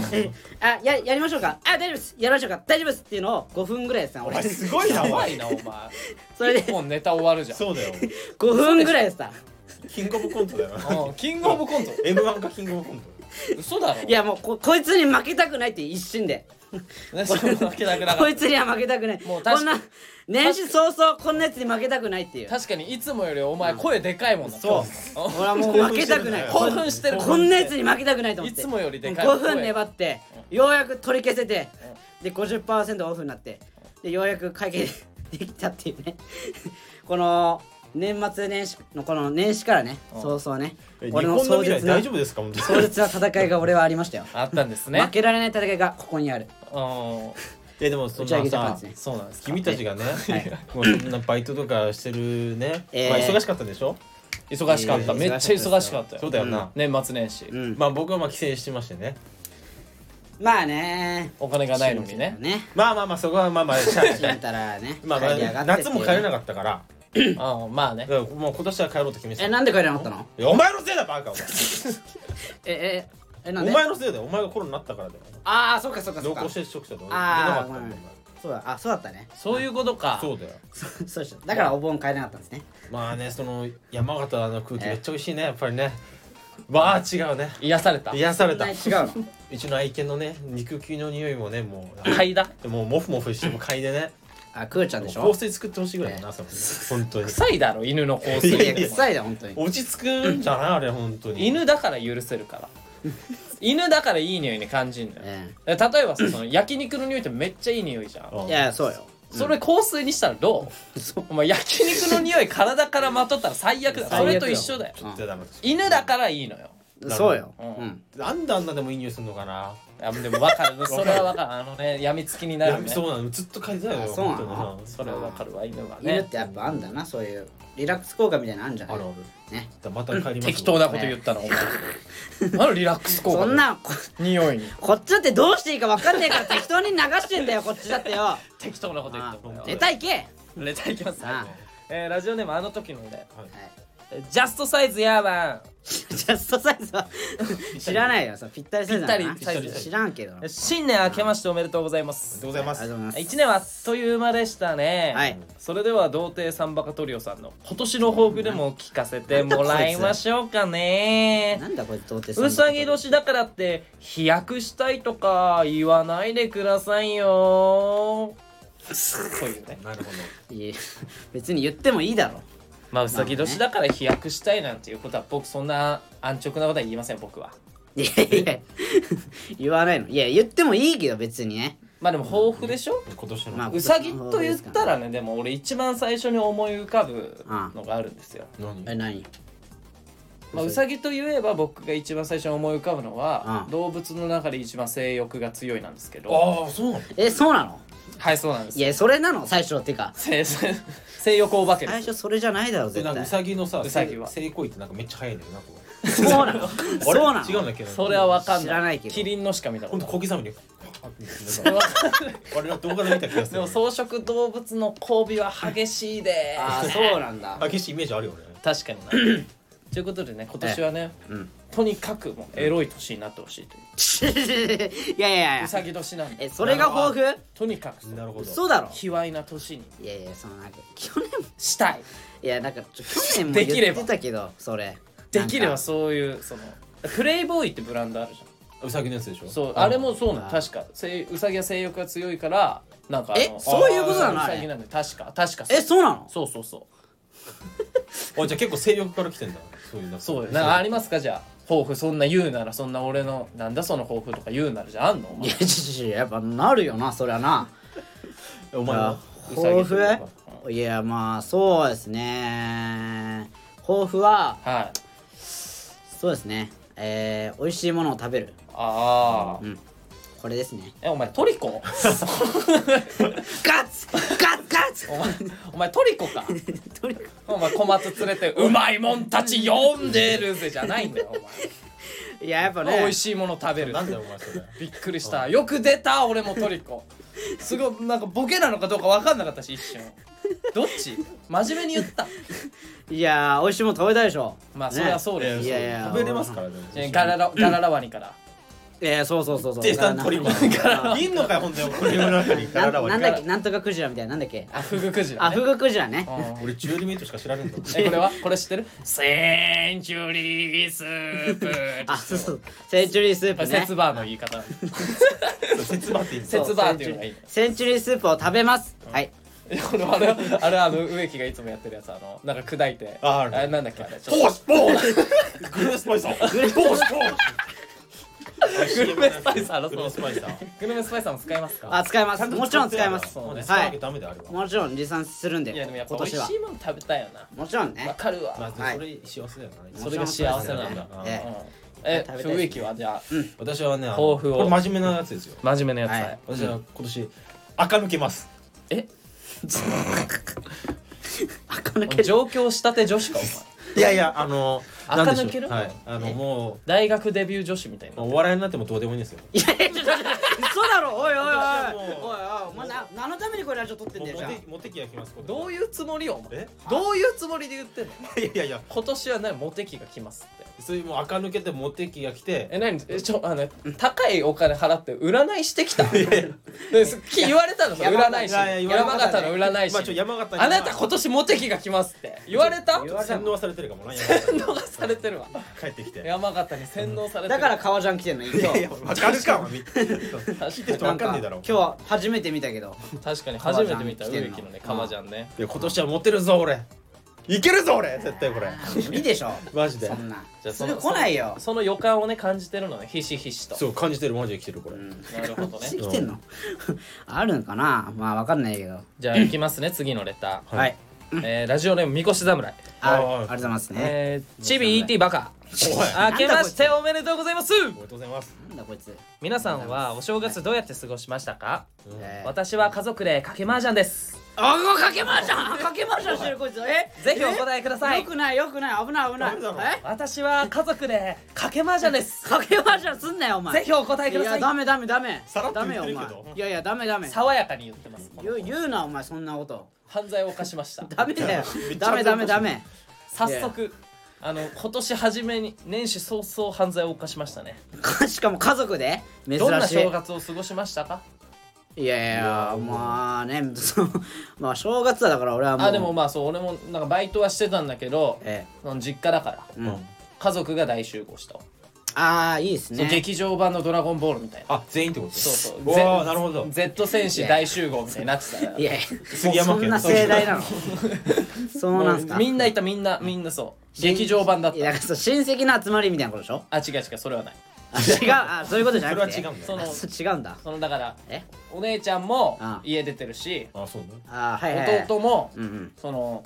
S1: [LAUGHS] あややりましょうか。あ大丈夫です。やりましょうか。大丈夫ですっていうのを5分ぐらいやってたの俺。
S3: お前すごいなお前。
S2: やばいなお前。
S1: それで。
S2: 一本ネタ終わるじゃん。
S3: そうだよ。[LAUGHS]
S1: 5分ぐらいやってた
S3: キングオブコントだよ。な
S2: うんキングオブコント。
S3: M1 かキングオブコント
S2: 嘘だろ。
S1: いやもうここいつに負けたくないって一心で。
S2: ねそれ負けなくなかった
S1: こいつには負けたくない。
S2: もう確か
S1: こんな年始早々こんなやつに負けたくないっていう。
S2: 確かにいつもよりお前声でかいもんな。
S1: そう。俺はもう負けたくない。[LAUGHS]
S2: 興奮してる。
S1: こんなやつに負けたくないと思って。
S2: いつもよりでかい。
S1: 5分粘ってようやく取り消せてで50%オフになってでようやく会計できたっていうね。この年末年始のこの年始からね
S2: うん。
S1: 早々ね。俺の壮絶な
S3: 大丈夫ですか？
S1: 壮絶な戦いが俺はありましたよ。
S2: あったんですね。
S1: 負けられない戦いがここにある。
S2: うん。
S3: えでもそんなさ
S2: そうなんです。か
S3: 君たちがね
S1: い。
S3: もうそんなバイトとかしてるね。
S1: えー。
S3: まあ忙しかったでしょ？
S2: 忙しかった。
S1: えー
S2: めっちゃ忙しかったよ。
S3: そうだよな。
S2: 年末年始。
S1: うん。
S3: まあ僕はまあ帰省してましてね。
S1: まあね。
S2: お金がないのにね。
S1: ね。
S3: まあまあまあそこはまあまあ [LAUGHS] しゃまあまあ夏も帰れなかったから
S2: うん。まあね。
S3: もう今年は帰ろうと決めてた。
S1: えなんで帰れなかったの？
S3: いやお前のせいだバカお前。[LAUGHS]
S1: えええなんで？
S3: お前のせいだよお前がコロナになったからだよ。
S1: ああそっかそっかそっか。
S3: 濃厚接触者で俺出な
S1: あー
S3: かったんだよ
S1: そうだ。あそうだったね。
S2: そういうことか。
S3: そうだよ。[LAUGHS]
S1: そうそう。でしょだからお盆帰れなかったんですね。
S3: まあねその山形の空気めっちゃ美味しいねやっぱりね。わあ違うね。
S2: 癒された。
S3: 癒された。
S1: 違うの？[LAUGHS]
S3: うちの愛犬のね肉球の匂いもねもう。
S2: 嗅いだ？
S3: もうモフモフしても嗅いでね
S1: あクーちゃんでし
S3: 香
S1: ょ
S3: 水作ってほしいぐらいだなそれ本当に。
S2: 臭いだろ犬の香
S3: いや
S2: 水
S1: いや臭いだ本当に。
S3: 落ち着くんじゃないあれ本当に。
S2: 犬だから許せるから。[LAUGHS] 犬だからいい匂いに感じるんだよ。
S1: え
S2: 例えばさその焼肉の匂いってめっちゃいい匂いじゃん。
S3: うん。
S1: えいやそうよ。
S2: それ香水にしたらどう？お前焼肉の匂い体からまとったら最悪だ
S1: 最悪よ。
S2: それと一緒だよ。
S1: うん
S3: じゃあダメ
S2: 犬だからいいのよ。
S1: そうよ。
S2: うん。
S1: うん。
S3: なんであんなでもいい匂いするのかな？い
S2: やでも分かる。[LAUGHS] それは分かる。あのねやみつきになる
S3: や
S2: ね
S3: そうなのずっと嗅いでたよ。
S1: あそうなの？
S2: それは分かるわ。犬は
S1: 犬っ
S2: ね
S1: てやっぱあんだなそういうリラックス効果みたいなのあるんじゃない？
S3: あるある。
S1: ね。
S3: また帰ります
S2: 適当なこと言ったの。お前。何リラックス効果？
S1: そんなこ
S2: 匂いに。
S1: こっちだってどうしていいか分かんねえから適当に流してんだよこっちだってよ。
S2: 適当なこと言った
S1: あ
S2: の
S1: ネタいけ。
S2: ネタいきます。
S1: あ
S2: えーラジオネームあの時のね
S3: はい
S2: ジャストサイズヤーマン
S1: ジャストサイズは [LAUGHS] 知らないよ。さぴったりサイズな。
S2: ぴったり
S3: ぴったり。
S1: 知らんけど。な
S2: 新年明けましておめでとうございま
S3: あり
S2: す
S3: がとうございます。
S1: ありがとうございます。
S2: 1年はあっという間でしたね。
S1: はい。
S2: それでは童貞サンバカトリオさんの今年の抱負でも聞かせてもらいましょうかね。
S1: なんだこいつ童貞
S2: うさぎ年だからって飛躍したいとか言わないでくださいよ。[LAUGHS] そういうね。
S3: なるほど。
S1: いや別に言ってもいいだろ
S2: まあうさぎ年だから飛躍したいなんていうことは僕そんな安直なことは言いません僕は。い
S1: やいや言わないの。いや言ってもいいけど別にね。
S2: まあでも豊富でしょ？
S3: 今年の、
S1: まあ
S2: うさぎと言ったらねでも俺一番最初に思い浮かぶのがあるんですよ、
S3: 何？
S1: え何？
S2: まあ、うさぎといえば僕が一番最初に思い浮かぶのは、
S1: うん。
S2: 動物の中で一番性欲が強いなんですけど。
S3: ああそうなの？
S1: えそうなの？
S2: はいそうなんです。
S1: いやそれなの最初ってか。
S2: 性性 [LAUGHS] 性欲お化け
S1: 最初それじゃないだろ
S3: で
S1: 絶対。
S3: なんかうさぎのさ
S2: うさぎは。
S3: 性行為ってなんかめっちゃ早いんだよなこ
S1: そうなの。
S3: う
S1: そうなの。
S3: あれ違うんだっけ
S2: それは分かんない。
S1: 知らないけど。
S2: キリンのしか見たこ
S3: ほん
S2: とない。
S3: と小刻みに。
S2: それは
S3: あれは動画で見た気がする。
S2: でも草食動物の交尾は激しいで。
S1: ああそうなんだ。
S3: 激しいイメージあるよね。
S2: 確かになということでね今年はね、
S1: うん。
S2: とにかくもうエロい年になってほしいという。[LAUGHS]
S1: いやいやいや
S2: うさぎ年なんで。
S1: えそれが抱負
S2: とにかく
S3: なるほど。
S1: そうだろ。
S2: 卑猥な年に。
S1: いやいやそのなんか去年も
S2: したい。
S1: い。やなんかちょ去年も
S2: できれば
S1: 言ってたけどそれ。
S2: できればそういうそのプレイボーイってブランドあるじゃん。
S3: うさぎのやつでしょ？
S2: そうあれもそうなの。
S1: あ
S2: 確か。性うさぎは性欲が強いからなんかあの
S1: えそういうことなのあれ
S2: うさぎなんで。確か。確か
S1: えそうなの？
S2: そうそうそう。[LAUGHS]
S3: あじゃあ結構性欲から来てんだそういうなんか
S2: そうよなんかありますか？じゃあ。抱負そんな言うならそんな俺のなんだその抱負とか言うならじゃああんの？お前。
S1: いやちょちょちょやっぱなるよなそりゃな。
S3: お前は？
S1: 抱負？いやまあそうですね。抱負は
S2: はい。
S1: そうですね。えー、美味しいものを食べる。
S2: ああ
S1: うんこれですね。
S2: えお前トリコ？
S1: ガッツガッツガッツ。
S2: お前お前トリコか？
S1: とにか
S2: お前小松連れてうまいもんたち呼んでるぜじゃないんだよお前。
S1: くいややっぱね。
S2: 美味しいもの食べる
S3: なんだよお前それ。
S2: びっくりした。よく出た俺もトリコ。すごいなんかボケなのかどうか分かんなかったし一瞬。どっち？真面目に言った。
S1: いやー美味しいもの食べたいでしょ。
S2: まあそれはそうです。
S1: いやいや。
S3: 食べれますからね
S2: えガララガララワニから
S1: いやいやそうそうそうそう。
S3: でさん鳥も
S1: な
S3: いんのかよほんとに。これの中に
S1: なんだっけ？なんとかクジラみたいななんだっけ？
S2: あフグクジラ、ね、
S1: あフグクジラね。
S2: うん
S3: 俺12メートルしか知らねえんだ
S2: えこれは？これ知ってる？センチュリースープ。
S1: あそうそう。センチュリースープね。
S2: 節バーの言い方。
S3: 節場って言うん
S2: 節バーっていうのがいい。
S1: センチュリースープを食べます。はい。
S2: あれあれあの植木がいつもやってるやつあのなんか砕いて。
S3: ああ
S2: なんだっけあれ。
S3: ポースポースグルメスパイサーグースポース
S2: グルメスパイサーの
S3: グルメスパイサー
S2: グルメスパイサーも使いますか？
S1: あ使います。もちろん使います。
S2: そうね。
S1: はい。
S3: ダメ
S1: もちろん持参するんで
S2: いやでもやっぱ
S1: 今年は。
S2: 美味しいもの食べたいよな。
S1: もちろん
S2: わ
S1: ね
S2: かるわ、
S3: まあ
S1: はい
S3: それ幸せだよな。
S2: それが幸せなんだ、
S1: え
S2: うん。え
S1: 食べたいです
S2: 植木はじゃあ？
S3: 私はねあの
S2: 抱負を。
S3: これ真面目なやつですよ。
S2: 真面目なやつ、
S1: はい。
S3: 私は今年垢抜けます。
S2: え？[LAUGHS]
S1: 垢抜ける。
S2: 上京したて女子かお前。
S3: いやいやあの
S2: 垢抜ける
S3: はい。あの
S2: え
S3: も
S2: 大学デビュー女子みたいな。
S3: うお笑いになってもどうでもいいんですよ。
S1: いやいや嘘だろ。おいおいおい。おいおい。お前な何のためにこれラジオ撮ってんだよじゃあ。
S3: モテ期が来ます
S2: どういうつもりよお前。
S3: え？
S2: どういうつもりで言ってんの？
S3: いやいやいや。
S2: 今年はねモテ期が来ますって。
S3: そういうもう垢抜けてモテ期が来て。
S2: え何？えちょあの高いお金払って占いしてきた？[LAUGHS] です言われたの占い師山形の占い師
S3: まあ
S2: なた今年モテ期が来ますって。言われた？
S3: 洗脳されてるかもな
S2: 洗脳されてるわ。
S3: 帰ってきて。
S2: 山形に洗脳されてる。
S1: だから革ジャン来てんの今
S3: いやいや
S1: 日
S3: わかるかは見て
S2: 確
S3: 人わかんねえだろ。
S1: 今日は初めて見たけど。
S2: 確かに初めて見た
S1: 革ジャン
S2: 植木のね革ジャンね。
S3: いや今年はモテるぞ俺。いけるぞ俺絶対これ。
S1: 無理でしょ。
S3: マジで。
S1: そんな。
S2: じゃあ
S1: すぐ来ないよ。
S2: その予感をね感じてるのねひしひしと。
S3: そう感じてるマジで来てるこれ。
S1: うん。
S2: なるほどね。[LAUGHS]
S1: 来てんの。[LAUGHS] あるんかな。まあわかんないけど。
S2: じゃあ行きますね次のレター、
S1: はい
S2: えーラジオネームみこし侍。
S1: ああ
S3: あー
S1: りがとうございますね。
S2: えーチビ ET バカ。
S3: おい。
S2: 明けましておめでとうございます。
S3: おめでとうございます。
S1: なんだこいつ。
S2: 皆さんはお正月どうやって過ごしましたか？
S1: えー。
S2: 私は家族でかけ麻雀です
S1: あごかけまじゃんかけまじゃんしてるこいつ。え？
S2: ぜひお答えください。
S1: よくないよくない。危ない危ない。
S2: 私は家族でかけ麻雀です。
S1: かけまじゃんすんなよお前。
S2: ぜひお答えください。
S1: いやダメダメダメ。
S3: さらっと
S1: ダメよお前
S3: 言ってるけど。
S1: いやいやダメダメ。
S2: 爽やかに言ってます
S1: 言う言うなお前そんなこと。
S2: 犯罪を犯しました。
S1: ダメだよ。ダメダメダメ。
S2: 早速あの今年初めに年始早々犯罪を犯しましたね。[LAUGHS]
S1: しかも家族で？珍しい。
S2: どんな正月を過ごしましたか？
S1: いやいやまあねその [LAUGHS] まあ正月はだから俺はもう
S2: あでもまあそう俺もなんかバイトはしてたんだけど
S1: え
S2: その実家だから
S1: えうん。
S2: 家族が大集合した。わ
S1: ああいいですね。
S2: 劇場版の「ドラゴンボール」みたいな。
S3: あ全員ってこと？
S2: そうそう
S3: なるほど。
S2: Z 戦士大集合みたいになってた。よ
S1: いやいや
S3: 杉山家
S1: そんな盛大なの。[LAUGHS] そうなんすか。
S2: みんないたみんなみんなそう。劇場版だっ
S1: いやだ
S2: た
S1: からそう親戚の集まりみたいなことでしょ？
S2: あ違う違うそれはない。
S1: あ違うあそういうことじゃなくて。
S3: それは違うんだよ
S2: その
S1: 違うんだ。
S2: そのだから
S1: え？
S2: お姉ちゃんも
S1: あ。
S2: 家出てるし
S3: あそうね。
S1: あはいはい、はい、
S2: 弟も
S1: うんうん。
S2: その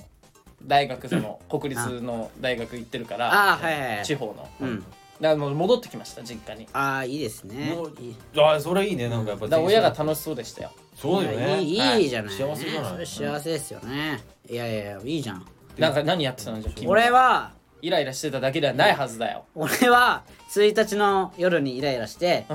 S2: 大学その国立の大学行ってるから
S1: あはいはいはい。
S2: 地方の。
S1: うん。
S2: だからもう戻ってきました実家に。
S1: ああいいですね。
S3: もう
S1: いい。
S3: あそれいいねなんかやっぱ
S2: だから親が楽しそうでしたよ。
S3: そうだよね。
S1: いい
S2: はい。
S1: いいじゃない、
S3: 幸せじゃない。
S1: それ幸せですよね。いやいやいやいいじゃん。
S2: なんか何やってたのじゃあ君
S1: 俺は
S2: イライラしてただけではないはずだよ。[LAUGHS]
S1: 俺は1日の夜にイライラして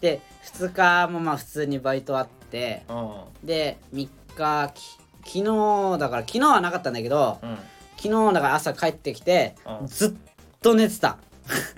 S1: で2日もまあ普通にバイトあって
S2: うん。
S1: で3日き昨日だから昨日はなかったんだけど
S2: うん。
S1: 昨日だから朝帰ってきて
S2: うん。
S1: ずっと寝てた。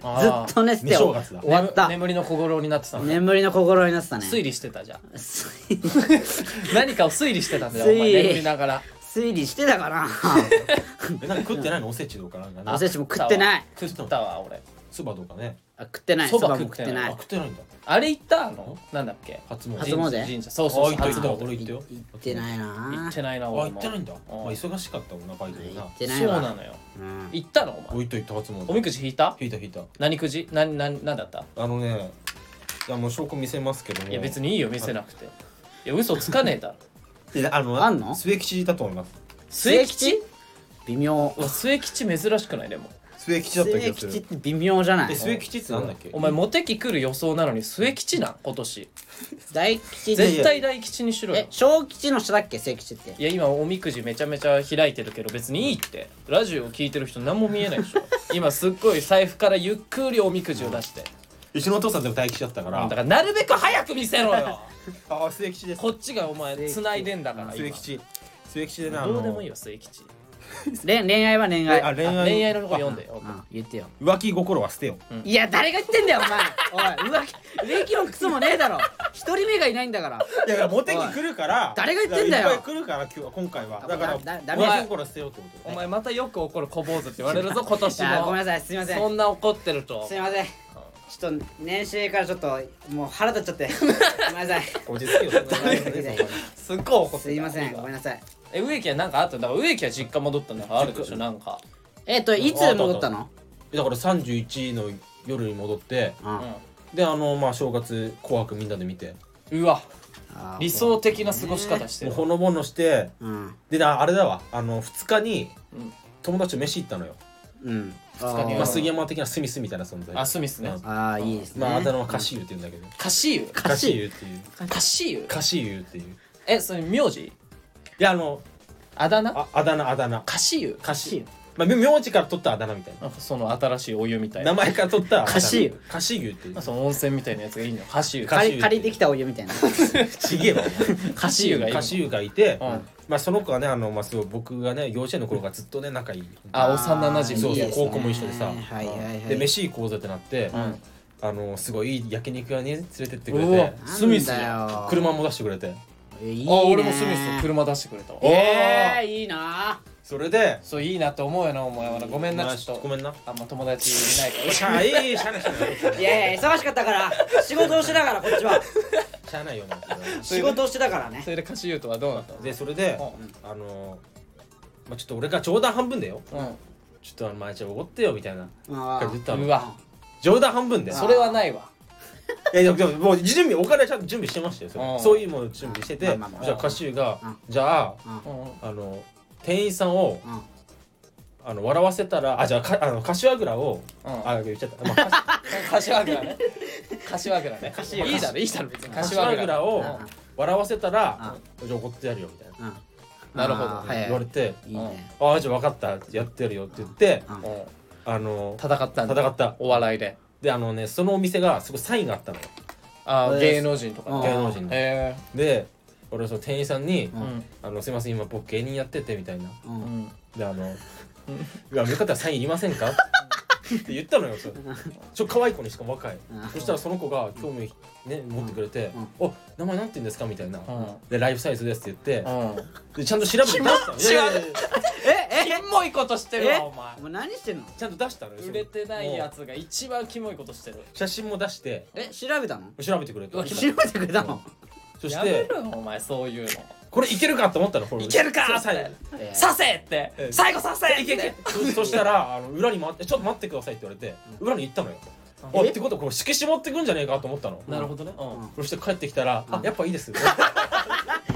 S2: あ [LAUGHS]
S1: ず
S2: ー
S1: っと寝てて
S3: 寝正月だ。
S1: 終わった。
S2: 眠眠りの小五郎になってたの
S1: りの心になってたね。
S2: 推理してたじゃん。[LAUGHS]
S1: 推
S2: 何かを推理してたんだよお前。
S1: 推理。
S2: 眠りながら
S1: 推理してたかな。[LAUGHS]
S3: えなんか食ってないの？おせちとかなんかね
S1: おせちも食ってない。
S2: 食ったわ。俺。
S3: そばとかね。
S1: あ食ってない。
S2: そば
S1: そばも
S2: 食っ
S1: ててない。
S3: あ食ってないんだ。
S2: あれ行ったの？なんだっけ？
S3: 初詣。
S1: 初詣？
S2: 神社そうそうそう。
S3: あ行った行った。俺行ったよ。
S1: 行ってないな。
S2: 行ってないな
S3: あ
S2: 俺も。
S3: 行ってないんだ。
S2: うん。
S3: まあ忙しかったもんなバイトでな。
S1: 行ってない
S2: そう
S1: わ
S2: なのよ。
S1: うん。
S2: 行ったの？お前。
S3: お行った行った初詣。
S2: おみくじ引いた？
S3: 引いた引いた。
S2: 何くじ？何何何だった？
S3: あのねいやもう証拠見せますけども。
S2: いや別にいいよ見せなくて。いや嘘つかねえだろ
S3: いやあの
S1: あんの？
S3: 末吉だと思います。
S2: 末吉？
S1: 微妙。
S2: 末吉珍しくない？でも。
S3: 末吉だった気
S1: 末
S3: がする。
S1: 吉って微妙じゃない？
S3: え末吉ってなんだっけ？
S2: お前モテ期来る予想なのに末吉なん？今年。[LAUGHS]
S1: 大吉
S2: 絶対大吉にしろよ。
S1: え小吉の下だっけ？末吉って。
S2: いや今おみくじめちゃめちゃ開いてるけど別にいいって。ラジオを聞いてる人何も見えないでしょ。今すっごい財布からゆっくりおみくじを出して
S3: うちのお父さんでも大吉だったから。
S2: だからなるべく早く見せろよ。[LAUGHS]
S3: あ末吉です。
S2: こっちがお前繋いでんだから今。
S3: 末吉。末吉でねあの
S2: どうでもいいよ末吉。[LAUGHS]
S1: 恋恋愛は恋愛。
S3: あ恋愛
S2: 恋愛のとこ読んでよ。
S1: うん。言ってよ。
S3: 浮気心は捨てよ
S1: いや誰が言ってんだよお前。おい [LAUGHS] 浮気植木の靴もねえだろ。一人目がいないんだから。
S3: いやいやモテ期来るから
S1: 誰が言ってんだよ。
S3: いっぱい来るから今日は今回は。だから
S1: だダメ
S3: 浮気心捨てようってこと
S2: お前またよく怒る小坊主って言われるぞ今年
S1: いやごめん
S2: も
S1: なさいすいません。
S2: そんな怒ってると。
S1: すいませんちょっと年始からちょっともう腹立っちゃって。[LAUGHS] ごめんなさい。
S3: 落ち着けよ
S2: すっごい。怒ってた
S1: すいません。ごめんなさい。
S2: え植木はなんかあった？だから植木は実家戻ったんだからあるでしょなんか。
S1: えっといつ戻ったの？
S3: だから31の夜に戻って。
S1: うん
S3: であのまあ正月紅白みんなで見て。
S2: うわ。
S1: あー
S2: 理想的な過ごし方してる。
S3: もうほのぼのして。
S1: うん。
S3: でなあれだわ。あの2日に
S2: うん。
S3: 友達と飯行ったのよ。
S1: うん
S3: まあ
S2: あ
S3: 杉山的なスミスみたいな存在。
S2: あスミスね。
S3: うん。
S1: ああいいですね。
S3: まああだ名はカシユって言うんだけど。
S2: カシユ
S3: カシユっていう。
S2: カシユ
S3: カシユっていう。い
S2: えそれ名字？
S3: やあの
S2: あだ名？
S3: ああだ名あだ名。
S2: カシユ
S3: カシユまあ名字から取ったあだ名みたいな。
S2: その新しいお湯みたいな。
S3: 名前から取った
S1: カシユ
S3: カシユっていう。
S2: その温泉みたいなやつがいいのカシユ
S3: カシユ
S1: 借り借りてきたお湯みたいな。[LAUGHS]
S3: ちげえわ。お [LAUGHS] 前
S2: カシユがい
S3: カシユがいて、
S2: うん
S3: まあその子はねあのまあすごい僕がね幼稚園の頃からずっとね仲いい。
S2: あ幼馴染
S3: そうそう高校も一緒でさ。
S1: はいはいはい。
S3: で飯行こうぜってなって、
S2: うん。
S3: あのすごいいい焼肉屋に連れてってくれて
S2: スミス
S3: 車も出してくれて
S1: えいいね。
S2: あ俺もスミスと車出してくれたわ。
S1: えーいいな。
S3: それで？
S2: そういいなって思うよなお前はな。ごめんな
S3: まあ
S2: ちょっと。
S3: ごめんな。
S2: あんま友達いないから。
S3: しゃあいいしゃあないしゃあない。
S1: いやいや忙しかったから。仕事をしてたからこっちは。
S3: しゃあないよな
S1: 仕事をしてたからね。
S2: それでカシユとはどうなったの？
S3: でそれで
S2: う
S3: あのまあちょっと俺が冗談半分だよ。
S2: うん。
S3: ちょっとあの前ちゃんおごってよみたいな
S1: あ
S3: 感じで言ったの。
S2: うわ。
S3: 冗談半分で
S2: それはないわ
S3: いやいやでももう準備お金はちゃんと準備してましたよそそういうもう準備してて、
S1: まあまあまあ。
S3: じゃあ歌手が、
S1: うん。
S3: じゃあ
S2: うん。
S3: あの店員さんを
S1: うん。
S3: あの笑わせたらあじゃあかあの柏倉を、
S2: うん。
S3: あ言っちゃった、まあ、[LAUGHS]
S2: 柏倉ね。柏倉ね。
S1: 柏
S2: いいだろいいだろ別に。
S3: 柏倉。を
S1: うん。
S3: 笑わせたらじゃあ怒ってやるよみたいな。
S1: うん。
S2: なるほど。
S1: あーはい。
S3: 言われて
S1: いいね「
S3: ああじゃあ分かった。やってやるよ」って言って
S1: うん。
S2: うん。
S3: あの
S2: 戦ったんだ。
S3: 戦った。
S2: お笑いで
S3: であのねそのお店がすごいサインがあったのよ。
S2: あ芸能人とか。
S1: うん。
S2: ね
S3: 芸能人の。
S2: へ
S3: で俺その店員さんに
S1: う
S2: ん「
S3: あのすいません今僕芸人やってて」みたいな。
S1: う
S2: うん。ん
S3: であの「うわよかったらサインいりませんか?」って言ったのよそれ。ちょ可愛い子にしかも若い。
S1: うん。
S3: そしたらその子が興味ね持ってくれて
S1: うん「
S3: お名前なんて言うんですか?」みたいな。
S2: うん。
S3: でライフサイズですって言って。
S2: うん。
S3: でちゃんと調べて出したの。いやい。やいやいや。
S1: え
S2: キモいことしてる
S1: え？
S2: わお前。
S1: お前何してんの？
S3: ちゃんと出したのよ
S2: 売れてないやつが一番キモいことしてる。
S3: 写真も出して。
S1: え調べたの？
S3: 調べてくれた。
S1: 調べてくれたの？
S3: そし
S2: やめ
S3: て
S2: ろよお前そういうの
S3: これいけるかと思ったのこれ
S2: いけるかって。
S1: えー
S2: 刺せって。
S3: え
S2: 最後刺せ
S3: いけいけ。そそしたらあの裏に回って「ちょっと待ってください」って言われて裏に行ったのよ。おってことはこう色紙持ってくんじゃねえかと思ったの。
S2: なるほどね。うん。
S3: そして帰ってきたら「あやっぱいいです」[LAUGHS]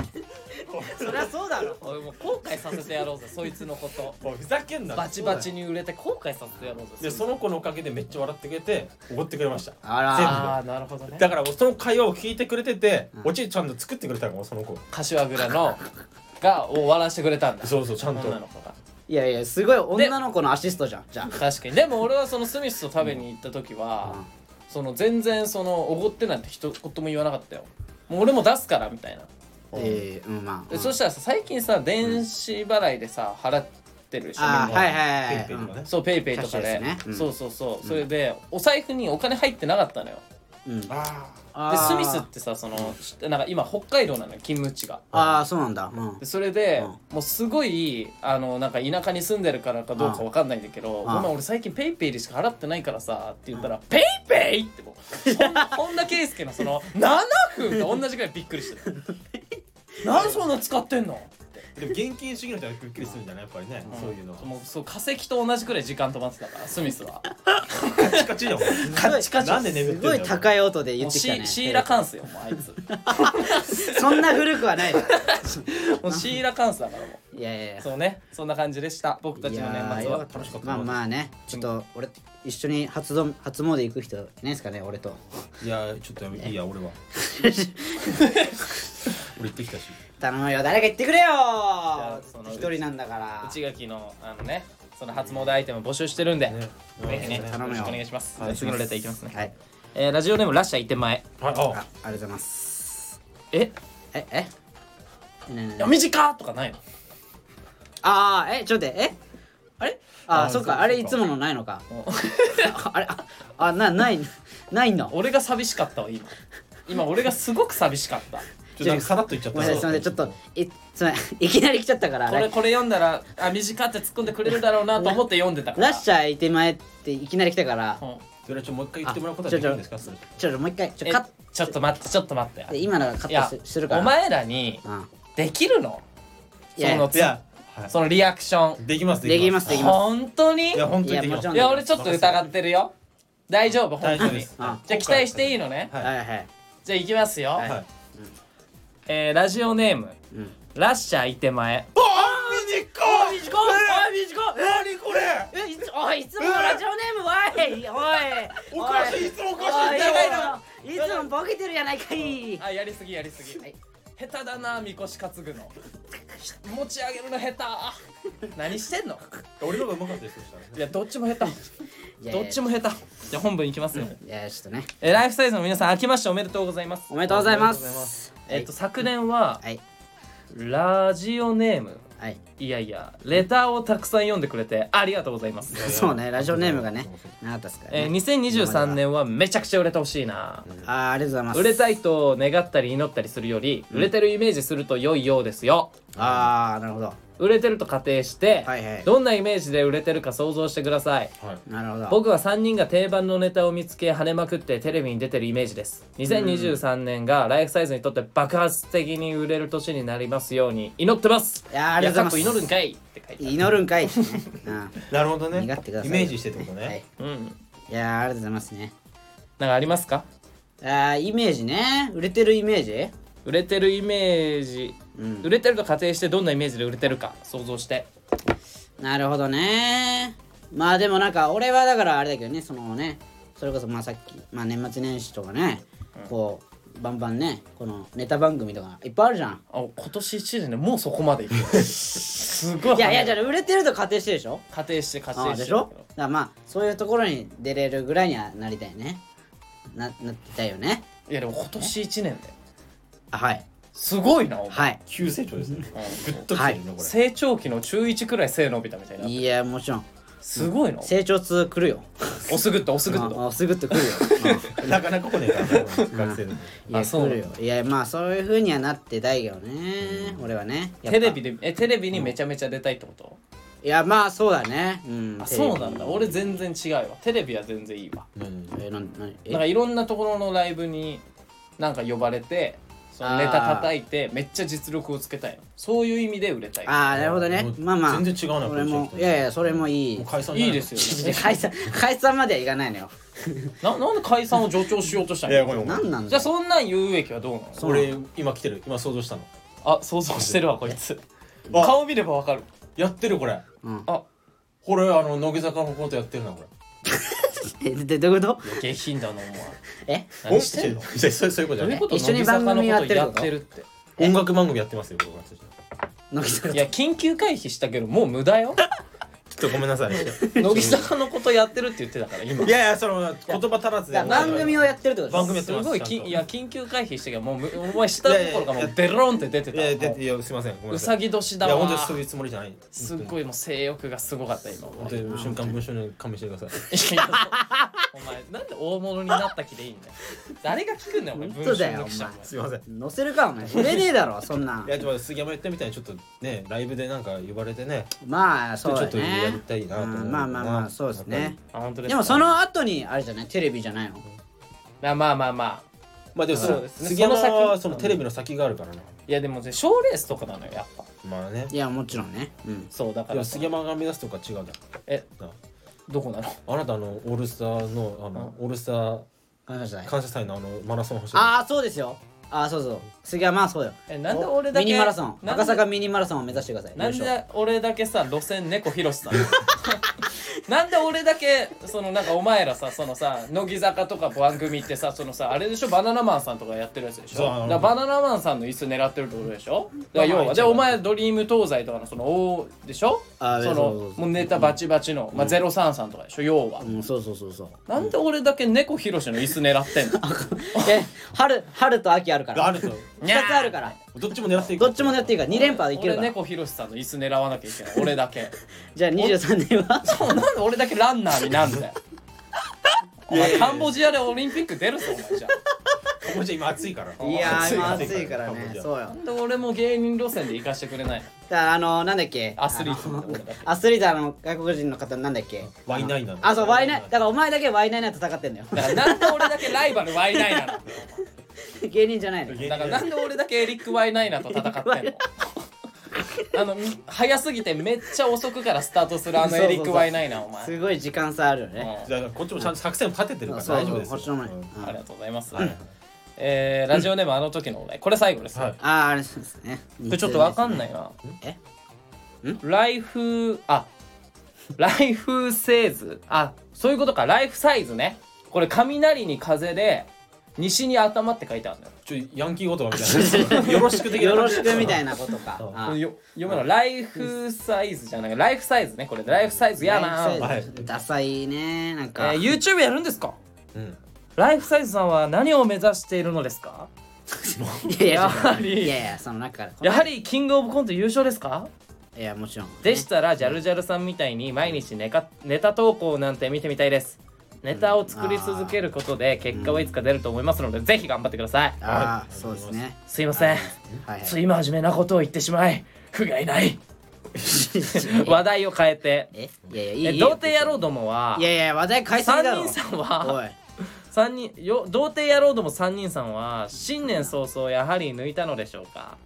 S1: そりゃそうだろ。
S2: 俺もう後悔させてやろうぜそいつのこと。
S3: おいふざけんな。
S2: バチバチに売れて後悔させてやろうぜ
S3: でその子のおかげでめっちゃ笑ってくれておごってくれました。
S1: あら
S2: ああなるほどね。
S3: だからその会話を聞いてくれててオチちゃんと作ってくれたのその子。
S2: 柏倉の [LAUGHS] が終わらせてくれたんだ。
S3: そうそうちゃんと。
S2: 女の子が。
S1: いやいやすごい女の子のアシストじゃん。じゃあ
S2: 確かに。でも俺はそのスミスと食べに行った時は、その全然そのおごってなんて一言も言わなかったよ。もう俺も出すからみたいな
S1: ええうんまあ。
S2: でそしたらさ最近さ電子払いでさ払ってるでしょみんな
S1: いはいはい
S3: PayPay とかね。
S2: そう PayPay とかで。
S1: ね。うん。
S2: そうそうそう。それでお財布にお金入ってなかったのよ。
S1: うん。
S3: あ
S2: でスミスってさそのなんか今北海道なのよ勤務地が。
S1: ああそうなんだ。うん。
S2: でそれで、
S1: うん。
S2: もうすごいあのなんか田舎に住んでるからかどうかわかんないんだけど「
S1: ん。
S2: ごめん俺最近 PayPay でしか払ってないからさ」って言ったら「PayPay!」ってもう本本田圭佑のその7分と同じぐらいびっくりしてる何そんな使ってんの？
S3: でも現金主義の人はびっくりするんじゃない？やっぱりね、そういうの。
S2: もうそう化石と同じくらい時間止まってたからスミスは。
S3: カチカチだもん。
S2: カッチカチ。
S3: なんで眠っ
S1: すごい高い音で言ってきたね。
S2: シシーラカンスよもうあいつ。[LAUGHS]
S1: そんな古くはないよ [LAUGHS]
S2: もうシーラカンスだからも
S1: いやいやいうや。
S2: そうね。そんな感じでした。僕たちの年末は。
S3: 楽しかった。
S1: まあまあね。ちょっと俺一緒に初ど初詣行く人いないですかね俺と。
S3: いやちょっとやめいいや俺は。[LAUGHS] 俺行ってきたし。
S1: 頼むよ誰か言ってくれよ。一人なんだから。
S2: 内垣のあのねその初詣アイテム募集してるんで、
S3: ね。
S2: ぜひね
S1: 頼むよ。
S2: よろしくお願いします、
S3: はい。
S2: 次のレターいきますね、
S1: はい。
S2: えーラジオネームラッシャーいて前
S3: はいあ
S1: あ。ありがとうございます。
S2: え？
S1: ええ？ねえねえねえ
S2: 短とかないの？
S1: ああえちょっと待ってえ？あれ？あ
S3: あ
S1: そっ
S3: うか
S1: あれいつものないのか。あ [LAUGHS] あれああなないないの？
S2: 俺が寂しかったわ今。今俺がすごく寂しかった。
S3: ちょっとなんかさらっと言っちゃった。
S1: ごめんなさいすいませんちょっといすいません [LAUGHS] いきなり来ちゃったから
S2: これこれ読んだらあ短って突っ込んでくれるだろうなと思って読んでたから。
S1: ラッシャーいて前っていきなり来たから。
S2: うん。
S3: それはちょっともう一回言ってもらうことはできるんですか？それ
S1: ちょっともう一回ちょ
S2: え
S1: カッ
S2: ちょっと待ってちょっと待って。
S1: で今のがカ
S2: いや
S1: ットすするから。
S2: お前らに
S1: うん。
S2: できるの？
S1: いや
S2: そのつ
S3: いやはい
S2: そのリアクション。
S3: できます
S1: できます。できます
S2: 本当に？
S3: いや本当にできます。
S1: いや
S2: 俺ちょっと疑ってるよ。大丈夫？本当に。じゃあ期待していいのね？
S3: はい。
S1: はいはい。
S2: じゃあいきますよ、
S1: はい。
S3: はい。
S2: えー、ラジオネーム。
S1: うん。
S2: ラッシャーいて前。
S3: あ短い。
S1: 短い短い。
S3: 何これ？
S1: えいつおいいつものラジオネームわい。おい。
S3: おかしいい。つもおかしいんだよ
S1: おいいつもボケてるやないかい。
S2: あやりすぎやりすぎ、
S1: はい。
S2: 下手だなみこし担ぐの持ち上げるの下手。[LAUGHS] 何してんの？
S3: 俺の方がうまかったですそしたらね。
S2: いやどっちも下手。どっちも下手。じゃあ本文いきますよ、
S1: いやちょっとね。
S2: えーライフサイズの皆さん明けましておめでとうございます。
S1: おめでとうございま
S3: おめでとうございます。
S2: えっと昨年は
S1: はい。
S2: ラジオネーム。
S1: はい
S2: いやいやレターをたくさん読んでくれてありがとうございます。[LAUGHS]
S1: そうねラジオネームがねなかったですから
S2: えー、
S1: ね
S2: 2023年はめちゃくちゃ売れてほしいな、
S1: あーありがとうございます。
S2: 売れたいと願ったり祈ったりするより、売れてるイメージすると良いようですよ。
S1: ああなるほど。
S2: 売れてると仮定して、
S1: はいはい。
S2: どんなイメージで売れてるか想像してください。
S3: はい。
S1: なるほど。
S2: 僕は3人が定番のネタを見つけ跳ねまくってテレビに出てるイメージです。2023年がライフサイズにとって爆発的に売れる年になりますように祈ってます。
S1: いやーありがとうございます
S2: 祈るんかいって書いてある。
S1: 祈るんかい。ってねうん。
S3: なるほどね。
S1: 願ってください。
S3: イメージしてってこと
S1: はい。
S3: ね
S2: うん。
S1: いやーありがとうございますね。
S2: なんかありますか？
S1: あーイメージね。売れてるイメージ？
S2: 売れてるイメージ、
S1: うん。
S2: 売れてると仮定してどんなイメージで売れてるか想像して。
S1: なるほどね。まあでもなんか俺はだからあれだけどねそのねそれこそまあさっき、まあ、年末年始とかね、こうバンバンねこのネタ番組とかいっぱいあるじゃん。
S2: あ今年1年でもうそこまでいく。すごい。
S1: いやいやじゃあ売れてると仮定してるでしょ？
S2: 仮定して仮
S1: あ
S2: 定して
S1: でしょ？だからまあそういうところに出れるぐらいにはなりたいね。ななってたいよね。
S2: いやでも今年1年で。
S1: あはい。
S2: すごいなお前、
S1: はい。
S3: 急成長ですね。
S2: うん。
S3: グッときてるねこれ。
S2: 成長期の中1くらい背伸びたみたいない
S1: やもちろん
S2: すごいの？
S1: 成長痛くるよ。
S2: おすぐったおすぐっ
S1: あ
S2: た
S1: あすぐってくるよ、
S3: なかなか来ねえから学生でも
S1: うん、いや
S2: あそう
S1: 来るよ。いやまあそういうふうにはなってたいけどね、俺はね。
S2: テレビでえテレビにめちゃめちゃ出たいってこと、
S1: いやまあそうだね。うん
S2: そうなんだ。俺全然違うわ。テレビは全然いいわ。
S1: えなんなんえ？
S2: なんかいろんなところのライブになんか呼ばれてそのネタ叩いてめっちゃ実力をつけたいの。そういう意味で売れたい。
S1: ああなるほどね。まあまあ。
S3: 全然違うな
S1: 俺も
S3: プロジェクト
S1: いやいやそれもいい。
S3: もう解散
S2: いいですよ。
S1: いや解散解散まではいかないのよ。
S2: ななんで解散を助長しようとした
S3: いやごめんごめん。
S1: 何なんだ
S2: じゃあそんなん言うべきはどうなの？
S1: そう。
S3: 俺今来てる。今想像したの。
S2: あ想像してるわこいつ。
S3: あ。
S2: 顔見ればわかる。
S3: やってるこれ。
S1: うん。
S2: あ。
S3: これあの乃木坂のことやってるなこれ
S1: え [LAUGHS] でどういうこと？
S2: 下品だなお前。
S1: え？
S2: 何してんの？
S3: そうそういうことじゃない。
S2: どういうこと？
S1: 一緒に番組やってるってこと
S2: 乃木坂のことやってるって。
S3: 音楽番組やってますよ僕はち
S1: 乃木坂。
S2: いや緊急回避したけどもう無駄よ
S3: とごめんなさい。
S2: 乃木坂のことやってるって言ってたから今。
S3: いやいやその言葉足らずで。
S1: 番組をやってるってこと
S3: 番組やって
S2: す。ごい
S3: ますちゃんと。
S2: きいや緊急回避してけどもうむお前下のところがもうベロンって出て
S3: いやいや
S2: たも
S3: でいやすいません。ごめん
S2: う
S3: さい。
S2: さぎ年だ
S3: いや
S2: わ
S3: 本当にそういうつもりじゃない
S2: す。っごいもう性欲がすごかった今
S3: 本当に瞬間文章に勘弁してください。
S2: いやお前なんで大物になった気でいいんだよ。誰が聞くんだよお前
S1: 本当だよ
S2: 文春の記者
S1: お前。
S3: すいません。
S1: 載せるかお前。売れねえだろそんない
S3: やちょっと杉山言ったみたいにちょっとねライブでなんか呼ばれてね。
S1: まあそうだ
S3: ちょっとやり
S1: ね
S3: たいなと思う
S1: うんまあまあまあそうですね。
S2: あ本当ですか？
S1: でもその後にあれじゃないテレビじゃないの？
S2: まあまあまあまあ。
S3: まあでも
S2: そうですね。
S3: 杉山
S2: その先
S3: はそのテレビの先があるからない
S2: やでもね賞レースとかなのよやっぱ。
S3: まあね。
S1: いやもちろんね。うん。
S2: そうだから。
S3: 杉山が目指すとか違うじゃん。
S2: え？
S3: な
S2: どこなの？
S3: あなたあのオールスターのあのオールスター
S1: 感謝祭
S3: 感謝祭のあのマラソン走る
S1: ああそうですよああそうそう。杉山はそうよ。
S2: えなんで俺だけ
S1: ミニマラソン。
S2: なんで
S1: 赤坂ミニマラソンを目指してください。
S2: なん
S1: 優勝
S2: で俺だけさ路線猫ひろしさん [LAUGHS] なんで俺だけそのなんかお前らさそのさ乃木坂とか番組ってさそのさあれでしょ？バナナマンさんとかやってるやつでしょ？
S3: そう。
S2: だからバナナマンさんの椅子狙ってるってことでしょ？だから要
S3: まあ
S2: でお前ドリーム東西とかのそのおでしょ？
S1: あそう
S2: その
S1: そうそう。
S2: もうネタバチバチの、まあ、033とかでしょ？要は、
S1: うんそうそうそうそう。
S2: なんで俺だけ猫ひろしの？椅子狙ってんの？[LAUGHS]
S1: え春春と秋あるから。
S3: あると
S1: 2つあるから。
S3: どっちも狙っていく
S1: どっちも狙っていいから。2連覇でいけるから。
S2: 俺猫ひろしさんの椅子狙わなきゃいけない。俺だけ。[LAUGHS]
S1: じゃあ23年は？
S2: そうなんで俺だけランナーになんだよ。お前カンボジアでオリンピック出るぞお前じゃあ。
S3: もうじゃあ今暑いから。
S1: いや今暑いから
S3: カンボジア。
S1: ねそうよ。
S2: で俺も芸人路線で行かしてくれない。の
S1: だからあのなんだっけ？
S2: アスリート。
S1: アスリートの外国人の方なんだっけ？
S3: ワイナイなの
S1: あそうワイナイだからお前だけワイナイナと戦ってんだよ。
S2: だからなんで俺だけライバルワイナイナなの [LAUGHS]
S1: 芸人じゃないの？
S3: 芸
S2: だからなんで俺だけエリック・ワイナイナと戦ってんの？[LAUGHS] あのみ早すぎてめっちゃ遅くからスタートするあのエリック・ワイナイナお前。
S1: すごい時間差あるよね。
S3: じゃあこっちもちゃんと作戦を立ててるから大丈夫です
S2: ありがとうございます、
S3: はい。
S2: えーラジオネームあの時のお題。これ最後です、
S3: はい。
S2: こ
S1: あああれそうですね。
S2: れちょっとわかんないな。
S1: え？
S2: ライフあライフセーズ。あそういうことか。ライフサイズね。これ雷に風で西に頭って書いてあるんだよ。
S3: ちょヤンキー言葉みたいな。よろしく的な。
S1: よろしくみたい
S3: な
S1: なことか。あ
S2: これよ読むのライフサイズじゃない。ライフサイズねこれライフサイズやな。
S1: ライフ
S3: はい
S1: サイズ。ダサいねなん
S2: え
S1: か
S2: ー YouTube やるんですか？
S3: うん。
S2: ライフサイズさんは何を目指しているのですか？
S1: いやいや
S2: やはり。
S1: いやいやそのなんか
S2: やはりキングオブコント優勝ですか？
S1: いやもちろん
S2: でしたらジャルジャルさんみたいに毎日ネカネタ投稿なんて見てみたいですネタを作り続けることで結果はいつか出ると思いますので、ぜひ頑張ってください。
S1: ああそうですね。
S2: すいません。
S1: はいはい。
S2: つい真面目なことを言ってしまい不甲斐ない。[LAUGHS] 話題を変えて。
S1: えいやいやいい
S2: 童貞野郎どもはい
S1: やいや話題変えすぎだ
S2: 3
S1: ろ
S2: 人さんは三人よ童貞野郎ども3人さんは新年早々やはり抜いたのでしょうか？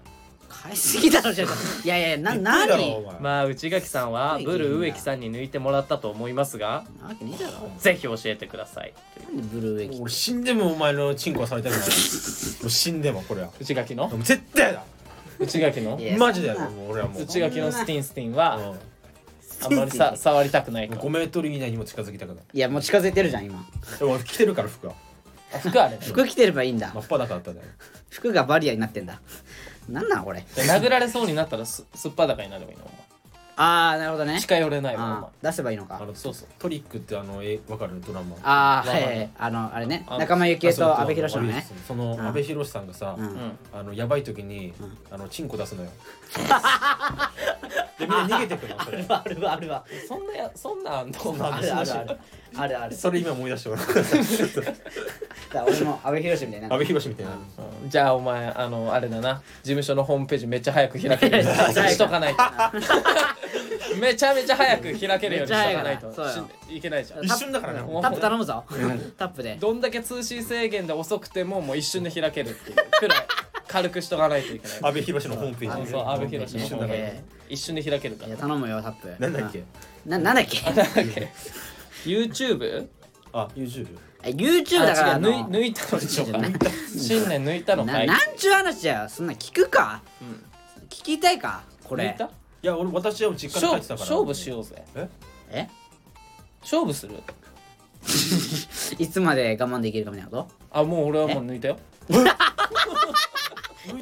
S1: 変えすぎだろちょっといやいやな何？
S3: 前。
S2: まあ内垣さんはブル植木さんに抜いてもらったと思いますが。
S1: なわけねえだろ。
S2: ぜひ教えてください。
S1: なんでブルーウェイキ
S3: 俺死んでもお前のチンコはされたくない。もう死んでもこれは。
S2: 内垣の？
S3: 絶対だ。
S2: 内垣の？
S1: いや
S3: マジだよ
S1: そんな。
S3: もう俺はもう。
S2: 内垣のスティンスティンは
S3: うん。
S2: あんまりさ触りたくないか
S3: 5メートル以内にも近づきたくない。
S1: いやもう近づいてるじゃん今。
S3: でも着てるから服は。
S2: ら服あれ
S1: 服着てればいいんだ。
S3: 真っ裸だったんだよ。
S1: 服がバリアになってんだなんなんこれ？
S2: 殴られそうになったらすすっぱだかになればいいの
S1: ああなるほどね。
S2: 近寄れない
S1: あー出せばいいのか。
S3: あの
S2: そうそう。
S3: トリックってあのえわかる？ドラマ。
S1: ああはいはい。あのあれね。
S2: あ
S1: 仲間由紀恵と阿部寛のね。
S3: その
S1: ん。
S3: 阿部寛さんがさ
S1: うん。
S2: うん
S3: あのやばい時にあのチンコ出すのよ。[LAUGHS] でみんな逃げてくのそれ。
S1: あるあるわ。
S2: そんなやそんなんあんの
S3: んな
S1: あるあるあるあるある。
S3: それ今思い出して俺 [LAUGHS]
S1: だから俺も阿部寛みたいにな。
S3: 阿部寛みたいな。
S2: うん。じゃあお前あのあれだな。事務所のホームページめっちゃ早く開けるようにしとかないと。[LAUGHS] めちゃめちゃ早く開けるようにしとかないと。
S1: い
S2: けないじゃん。
S3: 一瞬だからね。
S2: もう
S1: タップ頼むぞ。タップで。
S2: どんだけ通信制限で遅くてももう一瞬で開けるっていうくらい軽くしとかないといけない。
S3: 阿部寛のホームページ
S2: そう阿部寛の
S3: 一瞬だから。
S1: え
S2: 一瞬で開けるから。
S1: いや頼むよタップ。
S3: なんだっけ？
S1: ななんだっけ？
S2: なんだっけ？YouTube?
S3: あ YouTube
S1: え YouTube だから
S2: 抜い抜いたのでしょうか。[LAUGHS] 新年抜いたのか
S1: ない。なんちゅう話やそんな聞くか？
S2: うん。
S1: 聞きたいか？これ。
S2: 抜いた？
S3: いや俺私は実家に帰
S2: 勝
S3: ってたから。
S2: 勝負しようぜ。
S3: え？
S1: え？
S2: 勝負する？[LAUGHS]
S1: いつまで我慢できるかみたいなこ
S2: あもう俺はもう抜いたよ。[LAUGHS]
S3: 抜い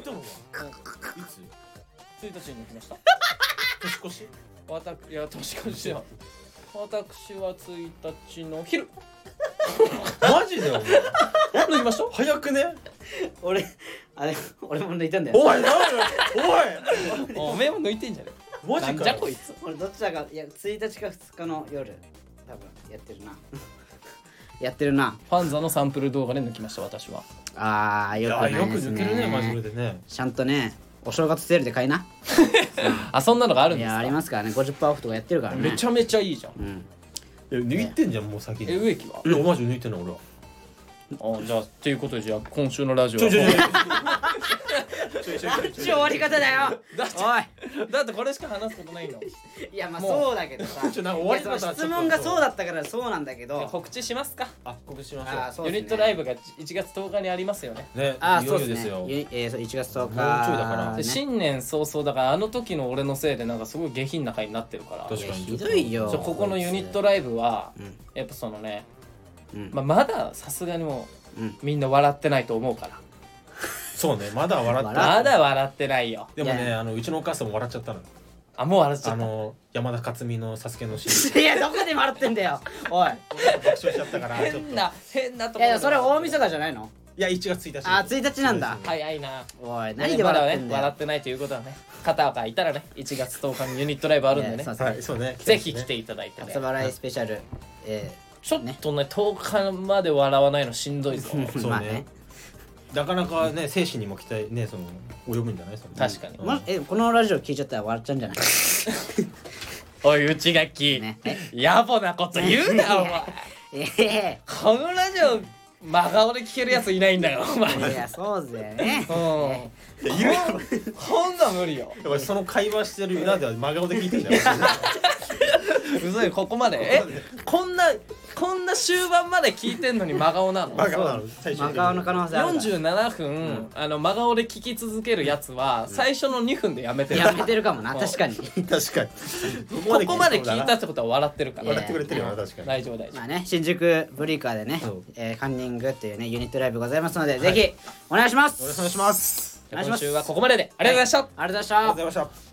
S3: たのはいつ
S2: ？1日に抜きました？
S3: 年越し？
S2: 私いや年越しは私は1日の昼。[LAUGHS]
S3: マジでお前？
S2: 抜きました？
S3: 早くね？
S1: と俺あれ俺も抜いたんだよ。
S3: おいなん。だおい。
S2: おめえも抜いてんじゃね
S3: マジかよ。
S2: じゃこいつ。
S1: 俺どっちだかいや1日か2日の夜多分やってるな。[LAUGHS] やってるな。
S2: ファンザのサンプル動画で抜きました私は。
S1: あーよくないですね。
S3: 抜けるね真面目でね。
S1: ちゃんとねお正月セールで買いな。[LAUGHS]
S2: あそんなのがあるん
S1: いやあ
S2: ですか
S1: りますからね。50%オフとかやってるからね。
S2: めちゃめちゃいいじゃん。
S1: うん。
S3: いや抜いてんじゃんもう先に。
S2: え植木は？い
S3: やマジ抜いてんの俺は。
S2: あじゃあっていうことでじゃあ今週のラジオ
S3: ちょいちょいちょい [LAUGHS]
S1: なんちゅう終わり方だよ。
S2: だって
S1: お
S2: だってこれしか話すことないの。
S1: いいやまあ
S2: もう
S1: そうだけどさ。
S3: ちょなんか終わり方
S1: いやその質問がそうだったからそうなんだけど。
S2: 告知しますか？
S3: あ告知しましょう。
S1: あーそうですね。
S2: ユニットライブが1月10日にありますよね。
S3: ねい
S1: あーそう
S3: いよですすよ。
S1: えーそう1月10日。
S3: もうちょいだから。
S2: で
S1: ね。
S2: 新年早々だからあの時の俺のせいでなんかすごい下品な回になってるから。
S3: 確かに。
S1: いやひどいよ。
S2: ちょここのユニットライブは
S1: うん。
S2: やっぱそのね、
S1: うん。
S2: まあ、まださすがにも
S1: うん。
S2: うみんな笑ってないと思うから
S3: そうねまだ笑って
S1: 笑
S2: まだ笑ってないよ。
S3: でもねあのうちのお母さんも笑っちゃったの。
S2: あもう笑っちゃった。
S3: あの山田勝美のサスケのシーン。
S1: いやどこで笑ってんだよ。[LAUGHS] おい。
S3: 爆笑しちゃったから
S2: 変な変なとこ
S1: いやいやそれ大晦日じゃないの？
S3: いや1月1日。
S1: あ1日なんだ。
S2: 早いな。
S1: おい何で笑ってんだよ。
S2: まだね笑ってないということはね。方がいたらね1月10日にユニットライブあるんでね。
S1: そう
S3: はいそうね。
S2: ぜひ来ていただいてね。
S1: 朝笑いスペシャル。え
S2: ちょっとね10日まで笑わないのしんどいぞ。[LAUGHS]
S1: ー
S3: そう
S1: ね
S3: なかなかね精神にも期待ねその及ぶんじゃない？その
S2: 確かに。
S3: うん。
S1: もしえこのラジオ聞いちゃったら笑っちゃうんじゃない？[LAUGHS]
S2: おい内垣、
S1: ねえ
S2: 野暮なこと言うなお前。
S1: ええ
S2: このラジオ真顔で聞けるやついないんだよお前。うん
S1: いやそうだよね。
S2: いやいるこんなん無理よ。
S3: やっぱりその会話してる裏では真顔で聞いてるじゃん。
S2: うそいここまで？えこんなこんな終盤まで聞いてんのに真顔なの？
S3: 真顔なの。最初
S1: 真顔の可能性あるから。
S2: 47分、あの真顔で聞き続けるやつは最初の2分でやめてる
S1: やめてるかもな。
S2: うん。
S1: 確かに。
S3: 確かに。
S2: ここまで聞いたってことは笑ってるから。
S3: 笑ってくれてるよな確かに。
S2: 大丈夫大丈夫。
S1: まあね新宿ブリーカーでね
S3: そう。
S1: えーカンニングっていうねユニットライブございますのでぜひお願いします。
S3: お願いします。
S1: お願いします。
S2: 今週はここまでで。ありがとうございました、
S1: ありがとうございました。
S3: ありがとうございました